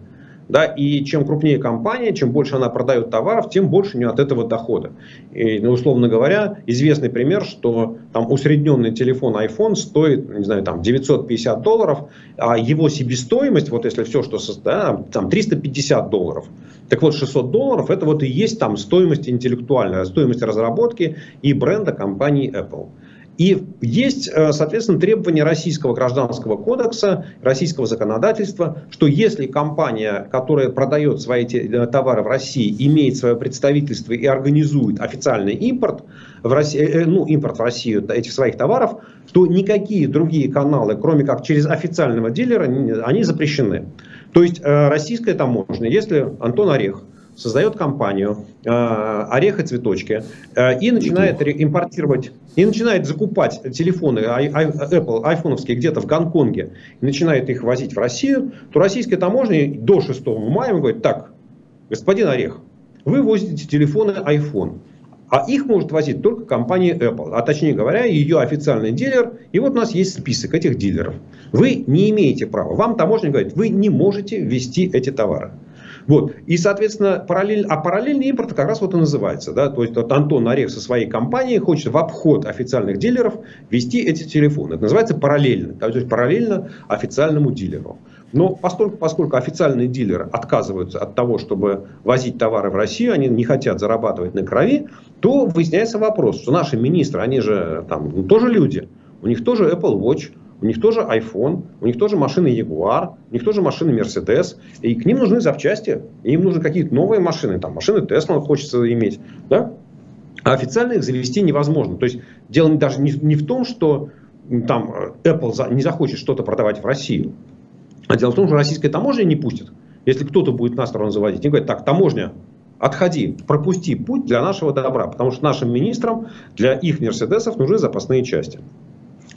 Да, и чем крупнее компания, чем больше она продает товаров, тем больше у нее от этого дохода. И, ну, условно говоря, известный пример, что там усредненный телефон iPhone стоит, не знаю, там 950 долларов, а его себестоимость, вот если все, что да, там 350 долларов. Так вот, 600 долларов это вот и есть там стоимость интеллектуальная, стоимость разработки и бренда компании Apple. И есть, э, соответственно, требования российского гражданского кодекса, российского законодательства, что если компания, которая продает свои э, товары в России, имеет свое представительство и организует официальный импорт, в России, э, ну, импорт в Россию этих своих товаров, то никакие другие каналы, кроме как через официального дилера, они запрещены. То есть российская таможня, если Антон Орех создает компанию э, «Орех и цветочки» э, и начинает импортировать, и начинает закупать телефоны Apple, айфоновские где-то в Гонконге, и начинает их возить в Россию, то российская таможня до 6 мая говорит, так, господин Орех, вы возите телефоны iPhone, а их может возить только компания Apple, а точнее говоря, ее официальный дилер. И вот у нас есть список этих дилеров. Вы не имеете права. Вам таможня говорит, вы не можете ввести эти товары. Вот. И, соответственно, параллель, а параллельный импорт как раз вот и называется. Да? То есть вот Антон Орех со своей компанией хочет в обход официальных дилеров вести эти телефоны. Это называется параллельно. То есть параллельно официальному дилеру. Но поскольку, поскольку официальные дилеры отказываются от того, чтобы возить товары в Россию, они не хотят зарабатывать на крови, то выясняется вопрос, что наши министры, они же там ну, тоже люди, у них тоже Apple Watch, у них тоже iPhone, у них тоже машины Jaguar, у них тоже машины Mercedes. И к ним нужны запчасти. Им нужны какие-то новые машины. Там машины Tesla хочется иметь. Да? А официально их завести невозможно. То есть дело даже не, не в том, что там Apple не захочет что-то продавать в Россию. А дело в том, что российская таможня не пустит. Если кто-то будет на сторону заводить, они говорят, так, таможня, отходи, пропусти путь для нашего добра. Потому что нашим министрам для их Мерседесов нужны запасные части.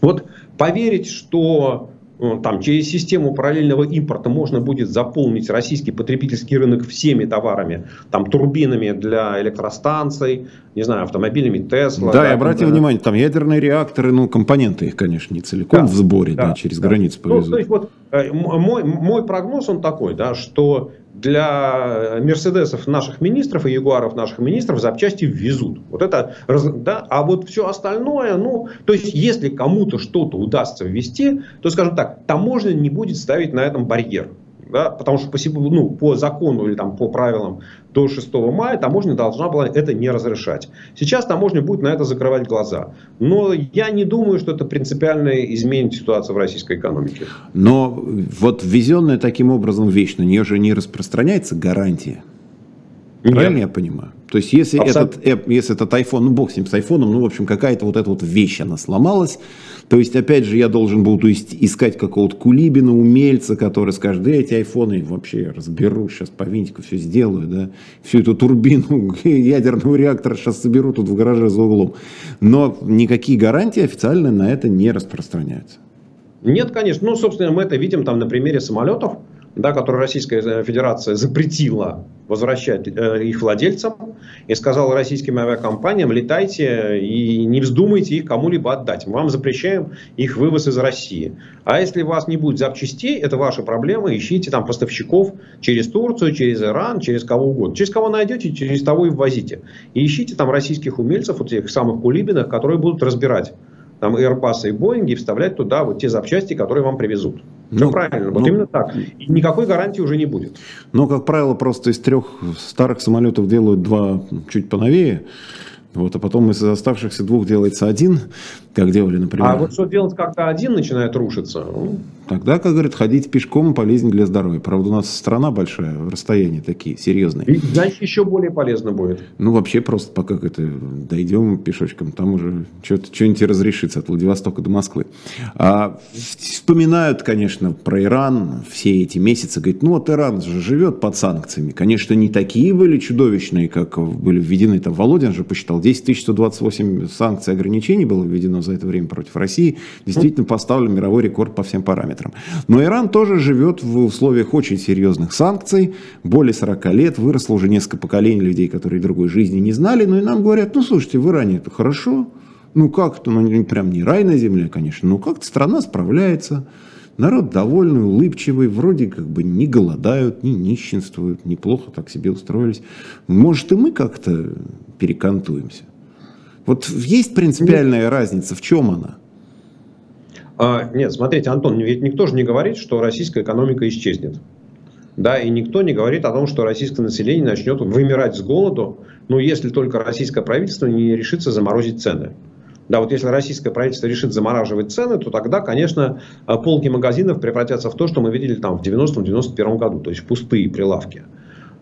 Вот поверить, что э, там, через систему параллельного импорта можно будет заполнить российский потребительский рынок всеми товарами, там, турбинами для электростанций, не знаю, автомобилями Tesla. Да, да и обратите да. внимание, там ядерные реакторы, ну, компоненты их, конечно, не целиком да, в сборе, да, да через да. границу повезут. Ну, то есть, вот, э, мой, мой прогноз, он такой, да, что для Мерседесов наших министров и Ягуаров наших министров запчасти везут. Вот это, да, а вот все остальное, ну, то есть, если кому-то что-то удастся ввести, то, скажем так, таможня не будет ставить на этом барьер да, потому что по, ну, по закону или там, по правилам до 6 мая таможня должна была это не разрешать. Сейчас таможня будет на это закрывать глаза. Но я не думаю, что это принципиально изменит ситуацию в российской экономике. Но вот ввезенная таким образом вещь, на нее же не распространяется гарантия. Нет. Правильно я понимаю? То есть, если этот, если этот iPhone, ну бог с ним, с айфоном, ну, в общем, какая-то вот эта вот вещь, она сломалась, то есть, опять же, я должен буду искать какого-то кулибина, умельца, который скажет, да эти айфоны вообще разберу, сейчас по винтику все сделаю, да, всю эту турбину ядерного реактора сейчас соберу тут в гараже за углом. Но никакие гарантии официально на это не распространяются. Нет, конечно. Ну, собственно, мы это видим там на примере самолетов. Да, которые Российская Федерация запретила возвращать э, их владельцам и сказала российским авиакомпаниям, летайте и не вздумайте их кому-либо отдать. Мы вам запрещаем их вывоз из России. А если у вас не будет запчастей, это ваша проблема, ищите там поставщиков через Турцию, через Иран, через кого угодно. Через кого найдете, через того и ввозите. И ищите там российских умельцев, вот этих самых кулибинах, которые будут разбирать там Airbus и Boeing и вставлять туда вот те запчасти, которые вам привезут. Все ну, правильно, вот ну, именно так. И никакой гарантии уже не будет. Но, как правило, просто из трех старых самолетов делают два чуть поновее. Вот, а потом из оставшихся двух делается один, как делали, например. А вот что делать, когда один начинает рушиться? Ну, Тогда, как говорят, ходить пешком полезнее для здоровья. Правда, у нас страна большая, расстояния такие серьезные. И, значит, еще более полезно будет. Ну, вообще, просто пока это дойдем пешочком, там уже что-нибудь разрешится от Владивостока до Москвы. А, вспоминают, конечно, про Иран все эти месяцы. Говорят, ну вот Иран же живет под санкциями. Конечно, не такие были чудовищные, как были введены. Там Володин же посчитал, 10 128 санкций ограничений было введено за это время против России. Действительно поставлен мировой рекорд по всем параметрам. Но Иран тоже живет в условиях очень серьезных санкций. Более 40 лет выросло уже несколько поколений людей, которые другой жизни не знали. Но и нам говорят, ну слушайте, в Иране это хорошо. Ну как-то, ну прям не рай на земле, конечно. Но как-то страна справляется. Народ довольный, улыбчивый, вроде как бы не голодают, не нищенствуют, неплохо так себе устроились. Может и мы как-то перекантуемся. Вот есть принципиальная разница, в чем она? А, нет, смотрите, Антон, ведь никто же не говорит, что российская экономика исчезнет. Да, и никто не говорит о том, что российское население начнет вымирать с голоду, ну, если только российское правительство не решится заморозить цены. Да, вот если российское правительство решит замораживать цены, то тогда, конечно, полки магазинов превратятся в то, что мы видели там в 90-91 году, то есть пустые прилавки.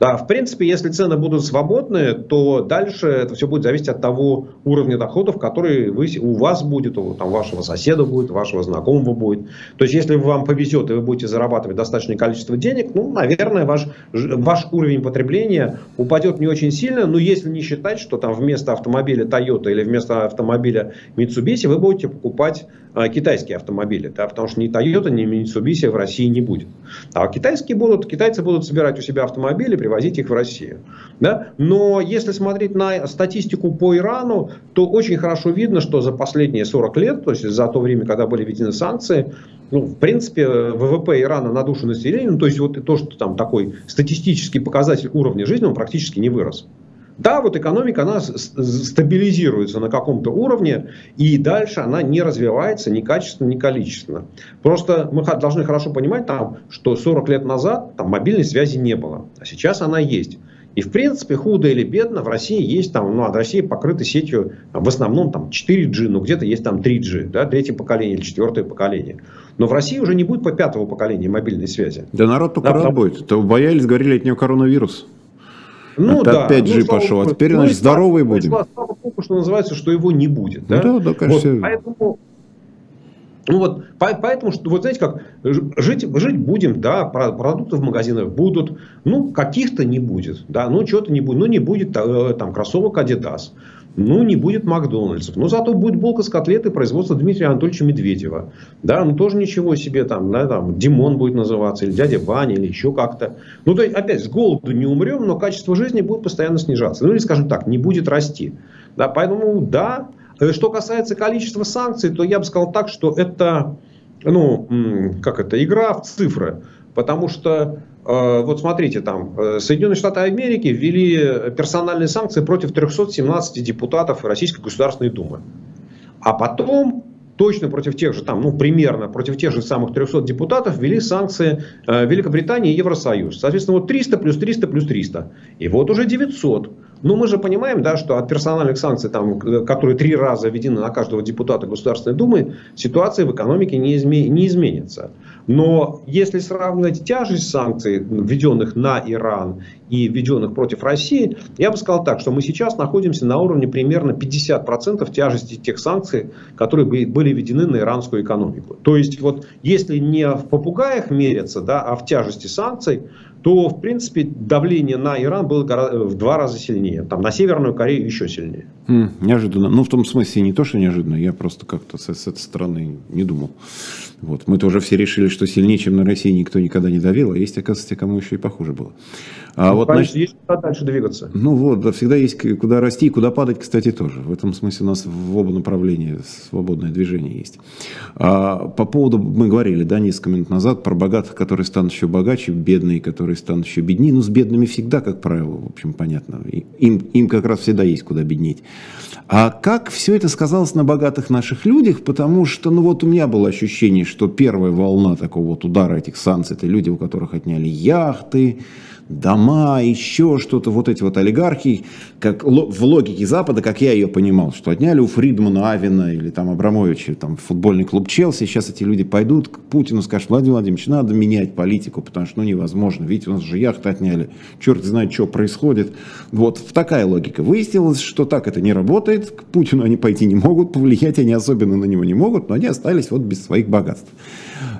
Да, в принципе, если цены будут свободные, то дальше это все будет зависеть от того уровня доходов, который вы, у вас будет, у там, вашего соседа будет, вашего знакомого будет. То есть, если вам повезет и вы будете зарабатывать достаточное количество денег, ну, наверное, ваш, ваш уровень потребления упадет не очень сильно, но если не считать, что там вместо автомобиля Toyota или вместо автомобиля Mitsubishi вы будете покупать а, китайские автомобили, да, потому что ни Toyota, ни Mitsubishi в России не будет. А китайские будут, китайцы будут собирать у себя автомобили, привозить их в Россию. Да? Но если смотреть на статистику по Ирану, то очень хорошо видно, что за последние 40 лет, то есть за то время, когда были введены санкции, ну, в принципе, ВВП Ирана на душу населения, ну, то есть вот то, что там такой статистический показатель уровня жизни, он практически не вырос. Да, вот экономика, она стабилизируется на каком-то уровне, и дальше она не развивается ни качественно, ни количественно. Просто мы должны хорошо понимать, там, что 40 лет назад там, мобильной связи не было, а сейчас она есть. И в принципе, худо или бедно, в России есть там, ну, от России покрыты сетью в основном там 4G, ну где-то есть там 3G, да, третье поколение или четвертое поколение. Но в России уже не будет по пятого поколения мобильной связи. Да народ только да, рад потому... будет. То боялись, говорили от него коронавирус. Ну, это да. 5G ну, пошел, а теперь, ну, значит, здоровые будем. Слава Богу, что называется, что его не будет. Да, да, да конечно. Вот, поэтому, ну вот, поэтому, что, вот знаете как, жить, жить будем, да, продукты в магазинах будут, ну, каких-то не будет, да, ну, чего-то не будет, ну, не будет э, там кроссовок Adidas, ну, не будет Макдональдсов. Но зато будет булка с котлеты производства Дмитрия Анатольевича Медведева. Да, ну тоже ничего себе там, да, там, Димон будет называться, или дядя Ваня, или еще как-то. Ну, то есть, опять, с голоду не умрем, но качество жизни будет постоянно снижаться. Ну, или, скажем так, не будет расти. Да, поэтому, да. Э, что касается количества санкций, то я бы сказал так, что это, ну, как это, игра в цифры. Потому что Э, вот смотрите, там э, Соединенные Штаты Америки ввели персональные санкции против 317 депутатов Российской Государственной Думы. А потом точно против тех же, там, ну, примерно против тех же самых 300 депутатов ввели санкции э, Великобритании и Евросоюз. Соответственно, вот 300 плюс 300 плюс 300. И вот уже 900. Но мы же понимаем, да, что от персональных санкций, там, которые три раза введены на каждого депутата Государственной Думы, ситуация в экономике не, изме, не изменится. Но если сравнивать тяжесть санкций, введенных на Иран и введенных против России, я бы сказал так, что мы сейчас находимся на уровне примерно 50% тяжести тех санкций, которые были введены на иранскую экономику. То есть, вот, если не в попугаях меряться, да, а в тяжести санкций, то, в принципе, давление на Иран было в два раза сильнее. Там, на Северную Корею еще сильнее. Неожиданно. Ну, в том смысле не то, что неожиданно, я просто как-то с, с этой стороны не думал. Вот. Мы тоже все решили, что сильнее, чем на России, никто никогда не давил, а есть, оказывается, кому еще и похуже было. А ну, вот, значит, есть куда дальше двигаться. Ну вот, да, всегда есть куда расти и куда падать, кстати, тоже. В этом смысле у нас в оба направления свободное движение есть. А, по поводу, мы говорили, да, несколько минут назад про богатых, которые станут еще богаче, бедные, которые станут еще беднее. Ну, с бедными всегда, как правило, в общем, понятно. Им, им как раз всегда есть куда беднеть. А как все это сказалось на богатых наших людях? Потому что, ну вот у меня было ощущение, что первая волна такого вот удара этих санкций, это люди, у которых отняли яхты, дома, еще что-то, вот эти вот олигархи, как в логике Запада, как я ее понимал, что отняли у Фридмана, Авина или там Абрамовича, там футбольный клуб Челси, сейчас эти люди пойдут к Путину, скажут, Владимир Владимирович, надо менять политику, потому что ну невозможно, видите, у нас же яхты отняли, черт знает, что происходит. Вот такая логика. Выяснилось, что так это не работает, к Путину они пойти не могут, повлиять они особенно на него не могут, но они остались вот без своих богатств.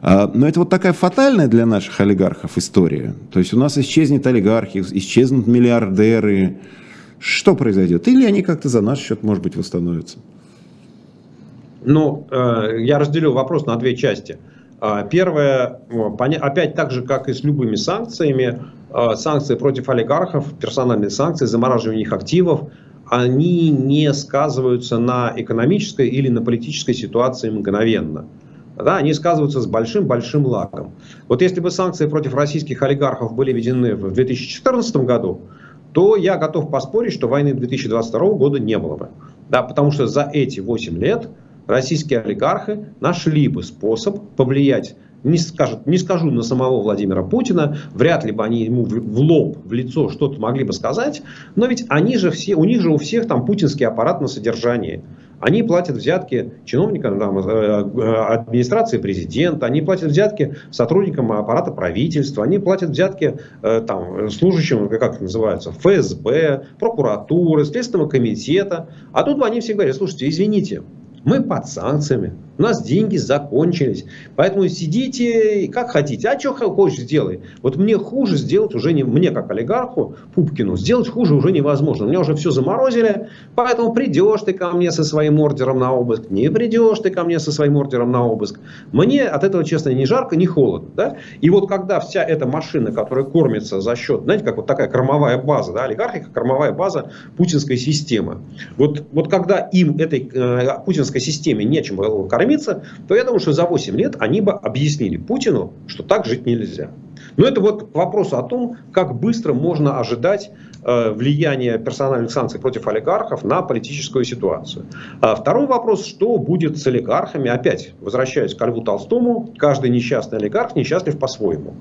А, но это вот такая фатальная для наших олигархов история. То есть у нас исчезнет олигархи, исчезнут миллиардеры. Что произойдет? Или они как-то за наш счет, может быть, восстановятся? Ну, э, я разделю вопрос на две части. А, первое, опять так же, как и с любыми санкциями, э, санкции против олигархов, персональные санкции, замораживание их активов, они не сказываются на экономической или на политической ситуации мгновенно да, они сказываются с большим-большим лагом. Вот если бы санкции против российских олигархов были введены в 2014 году, то я готов поспорить, что войны 2022 года не было бы. Да, потому что за эти 8 лет российские олигархи нашли бы способ повлиять не, скажут, не скажу на самого Владимира Путина, вряд ли бы они ему в лоб, в лицо что-то могли бы сказать, но ведь они же все, у них же у всех там путинский аппарат на содержании. Они платят взятки чиновникам там, э, э, администрации президента, они платят взятки сотрудникам аппарата правительства, они платят взятки э, там, служащим, как это называется, ФСБ, прокуратуры, Следственного комитета. А тут они все говорят, слушайте, извините, мы под санкциями, у нас деньги закончились. Поэтому сидите как хотите. А что хочешь сделай. Вот мне хуже сделать уже не мне как олигарху Пупкину сделать хуже уже невозможно. Мне уже все заморозили. Поэтому придешь ты ко мне со своим ордером на обыск. Не придешь ты ко мне со своим ордером на обыск. Мне от этого, честно, ни жарко, ни холодно. Да? И вот когда вся эта машина, которая кормится за счет, знаете, как вот такая кормовая база, да, олигархи, кормовая база путинской системы. Вот, вот когда им, этой э, путинской системе нечем кормить, кормиться, то я думаю, что за 8 лет они бы объяснили Путину, что так жить нельзя. Но это вот вопрос о том, как быстро можно ожидать э, влияния персональных санкций против олигархов на политическую ситуацию. А второй вопрос, что будет с олигархами? Опять, возвращаясь к Льву Толстому, каждый несчастный олигарх несчастлив по-своему.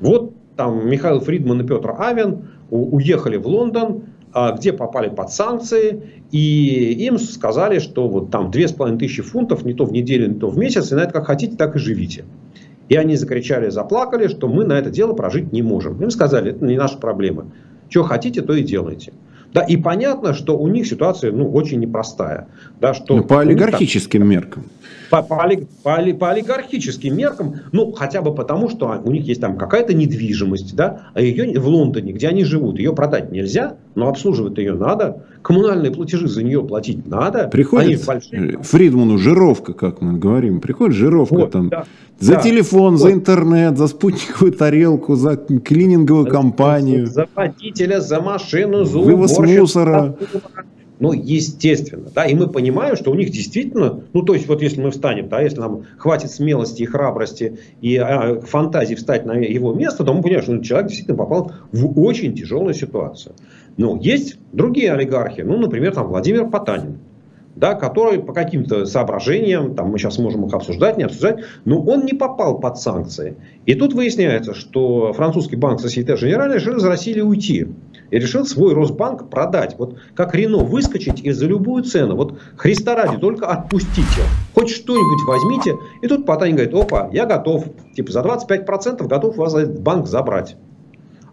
Вот там Михаил Фридман и Петр Авен уехали в Лондон, где попали под санкции, и им сказали, что вот там две с половиной тысячи фунтов, не то в неделю, не то в месяц, и на это как хотите, так и живите. И они закричали, заплакали, что мы на это дело прожить не можем. Им сказали, это не наша проблема. Что хотите, то и делайте. Да, и понятно, что у них ситуация ну, очень непростая. Да, что ну, по олигархическим так, меркам. По, по, по, по олигархическим меркам, ну, хотя бы потому, что у них есть там какая-то недвижимость, да, а ее в Лондоне, где они живут, ее продать нельзя, но обслуживать ее надо, коммунальные платежи за нее платить надо. Приходит большие... Фридману жировка, как мы говорим, приходит жировка вот, там. Да. За да. телефон, вот. за интернет, за спутниковую тарелку, за клининговую компанию. За водителя, за машину, за Вывоз мусора. Ну, естественно, да, и мы понимаем, что у них действительно, ну, то есть, вот если мы встанем, да, если нам хватит смелости и храбрости и а, фантазии встать на его место, то мы понимаем, что человек действительно попал в очень тяжелую ситуацию. Но есть другие олигархи, ну, например, там Владимир Потанин, да, который по каким-то соображениям, там мы сейчас можем их обсуждать, не обсуждать, но он не попал под санкции. И тут выясняется, что французский банк Societe Generale решил из России уйти. И решил свой Росбанк продать. Вот как Рено выскочить и за любую цену. Вот Христа ради, только отпустите. Хоть что-нибудь возьмите. И тут Потанин говорит, опа, я готов. Типа за 25% готов вас банк забрать.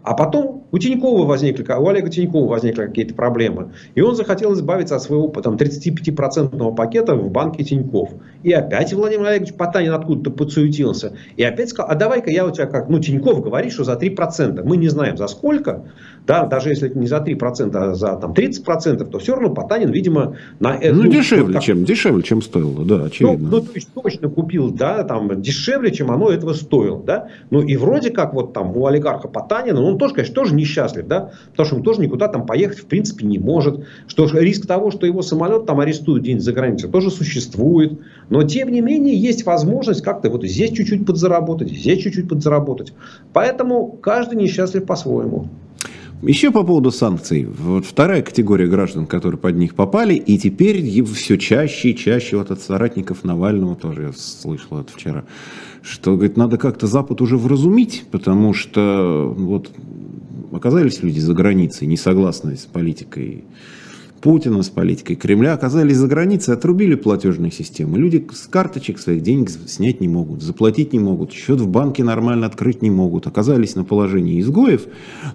А потом У Тинькова возникли, у Олега Тинькова возникли какие-то проблемы. И он захотел избавиться от своего там, 35% пакета в банке Тиньков. И опять Владимир Олегович Потанин откуда-то подсуетился. И опять сказал, а давай-ка я у тебя как, ну Тиньков говорит, что за 3%. Мы не знаем за сколько. Да, даже если не за 3%, а за там, 30%, то все равно Потанин, видимо, на это... Ну, дешевле, как... чем, дешевле, чем стоило, да, очевидно. Ну, ну, то есть точно купил, да, там, дешевле, чем оно этого стоило, да. Ну, и вроде как вот там у олигарха Потанина, ну, он тоже, конечно, тоже несчастлив, да, потому что он тоже никуда там поехать, в принципе, не может. Что риск того, что его самолет там арестуют где-нибудь за границей, тоже существует. Но, тем не менее, есть возможность как-то вот здесь чуть-чуть подзаработать, здесь чуть-чуть подзаработать. Поэтому каждый несчастлив по-своему. Еще по поводу санкций. Вот вторая категория граждан, которые под них попали, и теперь все чаще и чаще вот от соратников Навального, тоже я слышал это вчера, что, говорит, надо как-то Запад уже вразумить, потому что вот оказались люди за границей, не согласные с политикой Путина, с политикой Кремля оказались за границей, отрубили платежные системы. Люди с карточек своих денег снять не могут, заплатить не могут, счет в банке нормально открыть не могут, оказались на положении изгоев.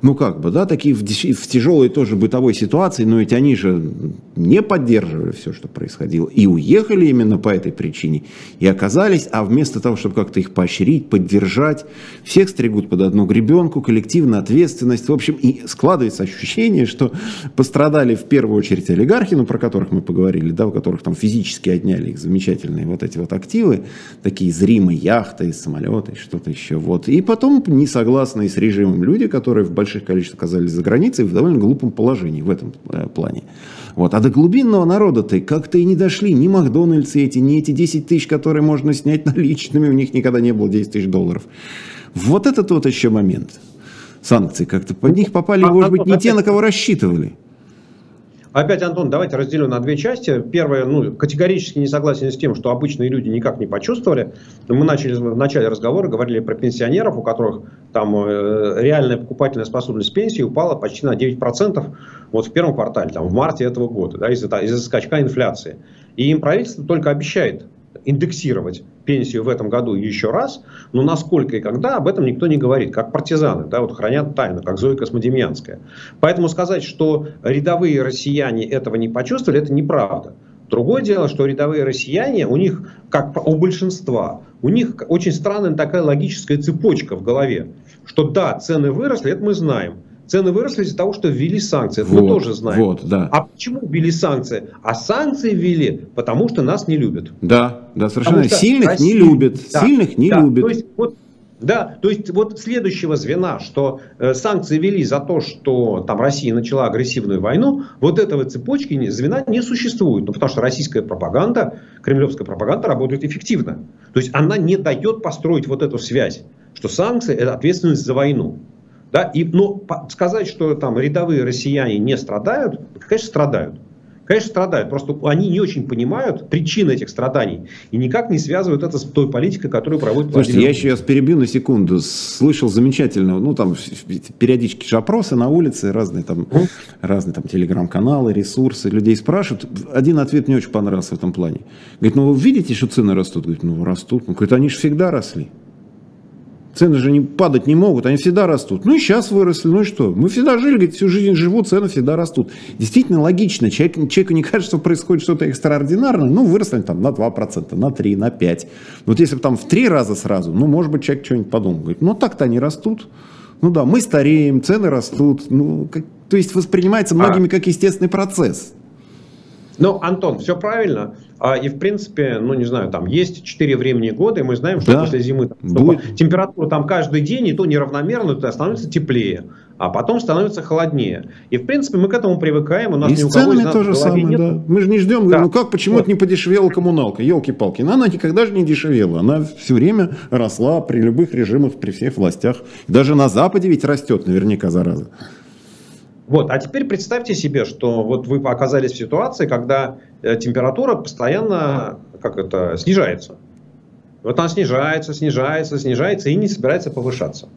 Ну как бы, да, такие в, тяжелой тоже бытовой ситуации, но ведь они же не поддерживали все, что происходило, и уехали именно по этой причине, и оказались, а вместо того, чтобы как-то их поощрить, поддержать, всех стригут под одну гребенку, коллективная ответственность, в общем, и складывается ощущение, что пострадали в первую очередь очередь олигархи, ну, про которых мы поговорили, да, у которых там физически отняли их замечательные вот эти вот активы, такие зримые яхты, самолеты, что-то еще, вот. И потом несогласные с режимом люди, которые в больших количествах оказались за границей в довольно глупом положении в этом э, плане. Вот. А до глубинного народа-то как-то и не дошли ни Макдональдсы эти, ни эти 10 тысяч, которые можно снять наличными, у них никогда не было 10 тысяч долларов. Вот этот вот еще момент санкций как-то под них попали, а, может быть, не те, на кого рассчитывали. Опять, Антон, давайте разделю на две части. Первое, ну, категорически не согласен с тем, что обычные люди никак не почувствовали. Мы начали в начале разговора, говорили про пенсионеров, у которых там э, реальная покупательная способность пенсии упала почти на 9% вот в первом квартале, там, в марте этого года, да, из-за из скачка инфляции. И им правительство только обещает индексировать пенсию в этом году еще раз, но насколько и когда, об этом никто не говорит, как партизаны, да, вот хранят тайну, как Зоя Космодемьянская. Поэтому сказать, что рядовые россияне этого не почувствовали, это неправда. Другое дело, что рядовые россияне, у них, как у большинства, у них очень странная такая логическая цепочка в голове, что да, цены выросли, это мы знаем, Цены выросли из-за того, что ввели санкции. Это вот, мы тоже знаем. Вот, да. А почему ввели санкции? А санкции ввели, потому что нас не любят. Да, да, совершенно. Сильных Россия, не любят. Да, Сильных не да, любят. То есть, вот, да, то есть вот следующего звена, что э, санкции ввели за то, что там Россия начала агрессивную войну, вот этого цепочки звена не существует. Ну, потому что российская пропаганда, кремлевская пропаганда работает эффективно. То есть она не дает построить вот эту связь, что санкции это ответственность за войну. Да? И, ну, сказать, что там рядовые россияне не страдают, конечно, страдают. Конечно, страдают. Просто они не очень понимают причины этих страданий и никак не связывают это с той политикой, которую проводит Слушайте, я сейчас перебью на секунду. Слышал замечательно, ну там периодически же опросы на улице, разные там, mm. разные там телеграм-каналы, ресурсы, людей спрашивают. Один ответ мне очень понравился в этом плане. Говорит, ну вы видите, что цены растут? Говорит, ну растут. Он говорит, они же всегда росли. Цены же не падать не могут, они всегда растут. Ну и сейчас выросли, ну и что? Мы всегда жили, говорит, всю жизнь живут, цены всегда растут. Действительно логично, человек, человеку не кажется, что происходит что-то экстраординарное, ну выросли там на 2%, на 3%, на 5%. Вот если бы там в три раза сразу, ну может быть человек что-нибудь подумал, говорит, ну так-то они растут. Ну да, мы стареем, цены растут, ну, как, то есть воспринимается а. многими как естественный процесс. Ну, Антон, все правильно. А, и, в принципе, ну, не знаю, там есть 4 времени года, и мы знаем, что да. после зимы там, Будет. температура там каждый день, и то неравномерно, то становится теплее, а потом становится холоднее. И, в принципе, мы к этому привыкаем. У нас и ни из нас то же самое, нет. да. Мы же не ждем, да. ну как, почему вот. это не подешевела коммуналка, елки-палки. Она никогда же не дешевела, она все время росла при любых режимах, при всех властях. Даже на Западе ведь растет наверняка, зараза. Вот, а теперь представьте себе, что вот вы оказались в ситуации, когда э, температура постоянно как это, снижается. Вот она снижается, снижается, снижается и не собирается повышаться.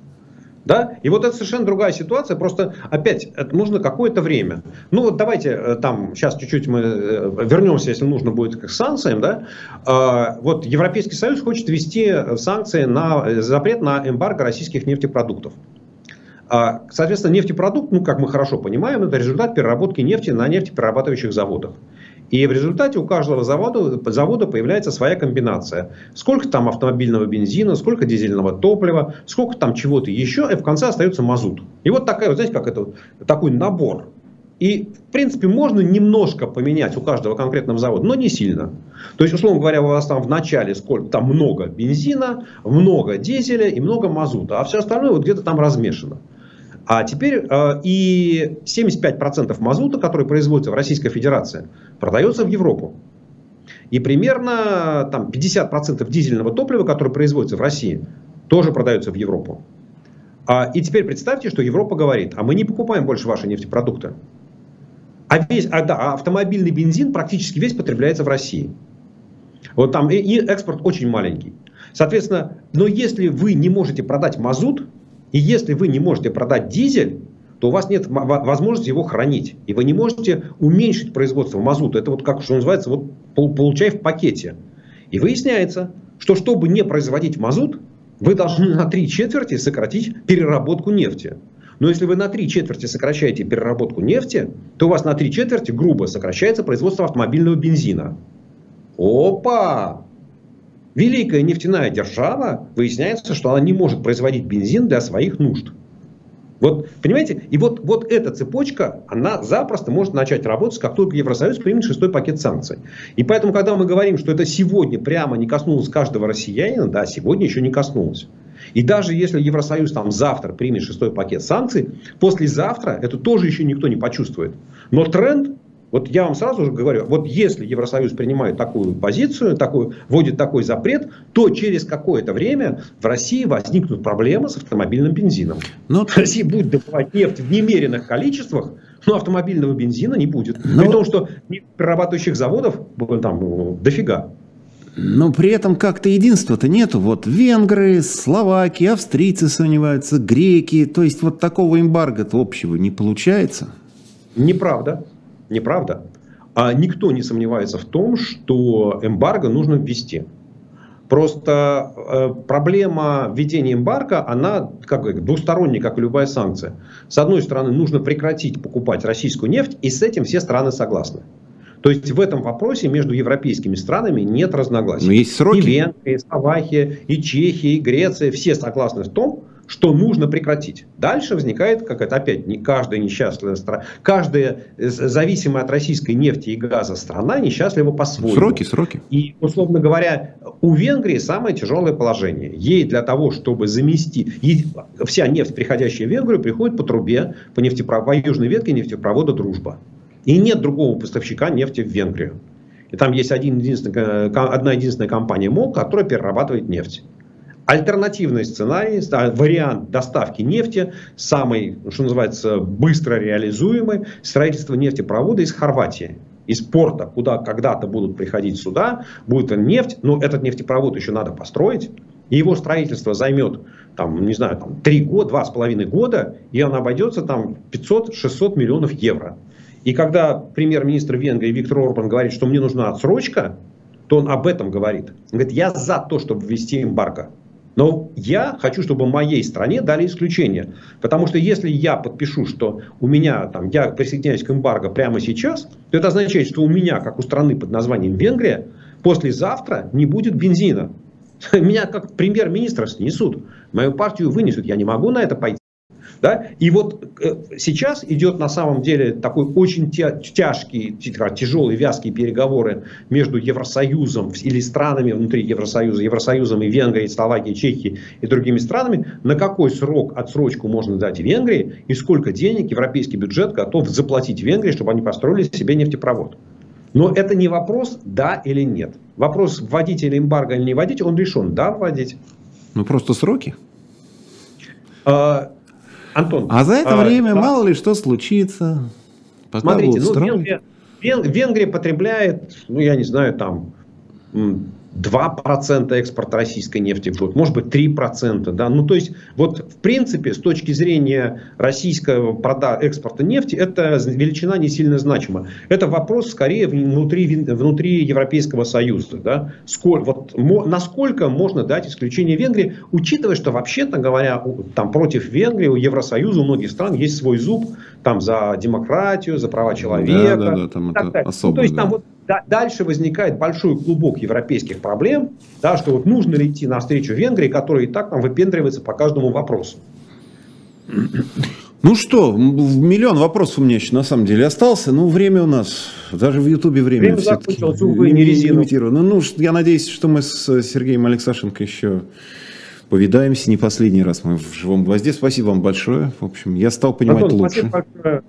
Да? И вот это совершенно другая ситуация, просто опять это нужно какое-то время. Ну вот давайте э, там сейчас чуть-чуть мы э, вернемся, если нужно будет к санкциям. Да? А, вот Европейский Союз хочет ввести санкции на запрет на эмбарго российских нефтепродуктов. А, соответственно, нефтепродукт, ну, как мы хорошо понимаем, это результат переработки нефти на нефтеперерабатывающих заводах. И в результате у каждого завода, завода появляется своя комбинация. Сколько там автомобильного бензина, сколько дизельного топлива, сколько там чего-то еще, и в конце остается мазут. И вот такая, вот знаете, как это, такой набор. И, в принципе, можно немножко поменять у каждого конкретного завода, но не сильно. То есть, условно говоря, у вас там в начале сколько, там много бензина, много дизеля и много мазута, а все остальное вот где-то там размешано. А теперь э, и 75% мазута, который производится в Российской Федерации, продается в Европу. И примерно там, 50% дизельного топлива, которое производится в России, тоже продается в Европу. А, и теперь представьте, что Европа говорит, а мы не покупаем больше ваши нефтепродукты. А, весь, а, да, а автомобильный бензин практически весь потребляется в России. Вот там и, и экспорт очень маленький. Соответственно, но если вы не можете продать мазут, и если вы не можете продать дизель, то у вас нет возможности его хранить. И вы не можете уменьшить производство мазута. Это вот как что называется, вот получай в пакете. И выясняется, что чтобы не производить мазут, вы должны на три четверти сократить переработку нефти. Но если вы на три четверти сокращаете переработку нефти, то у вас на три четверти грубо сокращается производство автомобильного бензина. Опа! Великая нефтяная держава, выясняется, что она не может производить бензин для своих нужд. Вот, понимаете? И вот, вот эта цепочка, она запросто может начать работать, как только Евросоюз примет шестой пакет санкций. И поэтому, когда мы говорим, что это сегодня прямо не коснулось каждого россиянина, да, сегодня еще не коснулось. И даже если Евросоюз там завтра примет шестой пакет санкций, послезавтра это тоже еще никто не почувствует. Но тренд вот я вам сразу же говорю, вот если Евросоюз принимает такую позицию, такую, вводит такой запрет, то через какое-то время в России возникнут проблемы с автомобильным бензином. Но... Ну, Россия будет добывать нефть в немеренных количествах, но автомобильного бензина не будет. Но... При ну, том, что перерабатывающих заводов там дофига. Но при этом как-то единства-то нету. Вот венгры, словаки, австрийцы сомневаются, греки. То есть вот такого эмбарго-то общего не получается. Неправда. Неправда? А никто не сомневается в том, что эмбарго нужно ввести. Просто э, проблема введения эмбарго, она как, двусторонняя, как и любая санкция. С одной стороны, нужно прекратить покупать российскую нефть, и с этим все страны согласны. То есть в этом вопросе между европейскими странами нет разногласий. Но есть сроки. И Венгрия, и Словакия, и Чехия, и Греция, все согласны в том, что нужно прекратить. Дальше возникает какая-то опять не каждая несчастная страна, каждая зависимая от российской нефти и газа страна несчастлива по-своему. Сроки, сроки. И, условно говоря, у Венгрии самое тяжелое положение. Ей для того, чтобы замести... Вся нефть, приходящая в Венгрию, приходит по трубе, по, нефтепро... по южной ветке нефтепровода «Дружба». И нет другого поставщика нефти в Венгрию. И там есть один единственный, э, одна единственная компания МОЛ, которая перерабатывает нефть. Альтернативный сценарий, вариант доставки нефти, самый, что называется, быстро реализуемый, строительство нефтепровода из Хорватии. Из порта, куда когда-то будут приходить сюда, будет нефть, но этот нефтепровод еще надо построить. И его строительство займет, там, не знаю, там, 3 года, половиной года, и он обойдется там 500-600 миллионов евро. И когда премьер-министр Венгрии Виктор Орбан говорит, что мне нужна отсрочка, то он об этом говорит. Он говорит, я за то, чтобы ввести эмбарго. Но я хочу, чтобы моей стране дали исключение. Потому что если я подпишу, что у меня там, я присоединяюсь к эмбарго прямо сейчас, то это означает, что у меня, как у страны под названием Венгрия, послезавтра не будет бензина. Меня как премьер-министра снесут. Мою партию вынесут. Я не могу на это пойти. Да? И вот э, сейчас идет на самом деле такой очень тяжкий, тяжелые, вязкие переговоры между Евросоюзом или странами внутри Евросоюза, Евросоюзом и Венгрией, Словакией, Чехией и другими странами, на какой срок отсрочку можно дать Венгрии и сколько денег европейский бюджет готов заплатить Венгрии, чтобы они построили себе нефтепровод. Но это не вопрос да или нет. Вопрос вводить или эмбарго или не вводить, он решен. Да, вводить. Ну просто сроки. А, Антон. А за это а, время да. мало ли что случится. Пока Смотрите, ну, Венгрия, Венгрия потребляет, ну я не знаю, там 2% экспорта российской нефти в год, может быть 3%. Да? Ну, то есть, вот в принципе, с точки зрения российского прода экспорта нефти, это величина не сильно значима. Это вопрос скорее внутри, внутри Европейского Союза. Да? Сколь, вот, мо, насколько можно дать исключение Венгрии, учитывая, что вообще-то говоря, там против Венгрии, у Евросоюза, у многих стран есть свой зуб там, за демократию, за права человека. Да, да, да, там это особо, ну, то есть да. там вот дальше возникает большой клубок европейских проблем, да, что вот нужно ли идти навстречу Венгрии, которая и так там выпендривается по каждому вопросу. Ну что, миллион вопросов у меня еще на самом деле остался. Ну, время у нас, даже в Ютубе время, время увы, не резиновано. Ну, я надеюсь, что мы с Сергеем Алексашенко еще повидаемся. Не последний раз мы в живом гвозде. Спасибо вам большое. В общем, я стал понимать Антон, лучше. Спасибо большое.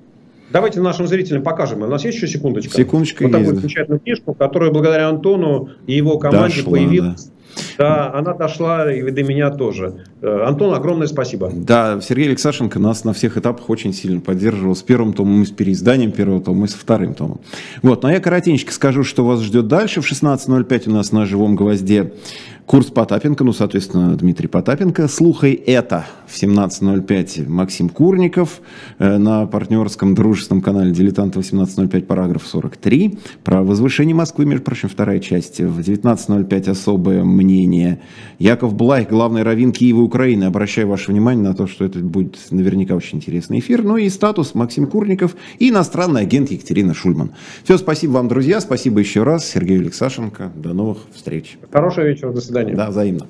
Давайте нашим зрителям покажем. У нас есть еще секундочка? Секундочка Вот есть, такую замечательную книжку, которая благодаря Антону и его команде Дошла, появилась. Да. Да, она дошла и до меня тоже. Э, Антон, огромное спасибо. Да, Сергей Алексашенко нас на всех этапах очень сильно поддерживал. С первым томом и с переизданием первого тома, и с вторым томом. Вот, но я коротенько скажу, что вас ждет дальше. В 16.05 у нас на живом гвозде Курс Потапенко, ну, соответственно, Дмитрий Потапенко. Слухай это в 17.05 Максим Курников э, на партнерском дружественном канале «Дилетант» 18.05, параграф 43. Про возвышение Москвы, между прочим, вторая часть. В 19.05 особое мнение. Яков Блайх, главный раввин Киева Украины. Обращаю ваше внимание на то, что это будет наверняка очень интересный эфир. Ну и статус Максим Курников и иностранный агент Екатерина Шульман. Все, спасибо вам, друзья. Спасибо еще раз. Сергей Алексашенко. До новых встреч. Хорошего вечера. До свидания. Да, взаимно.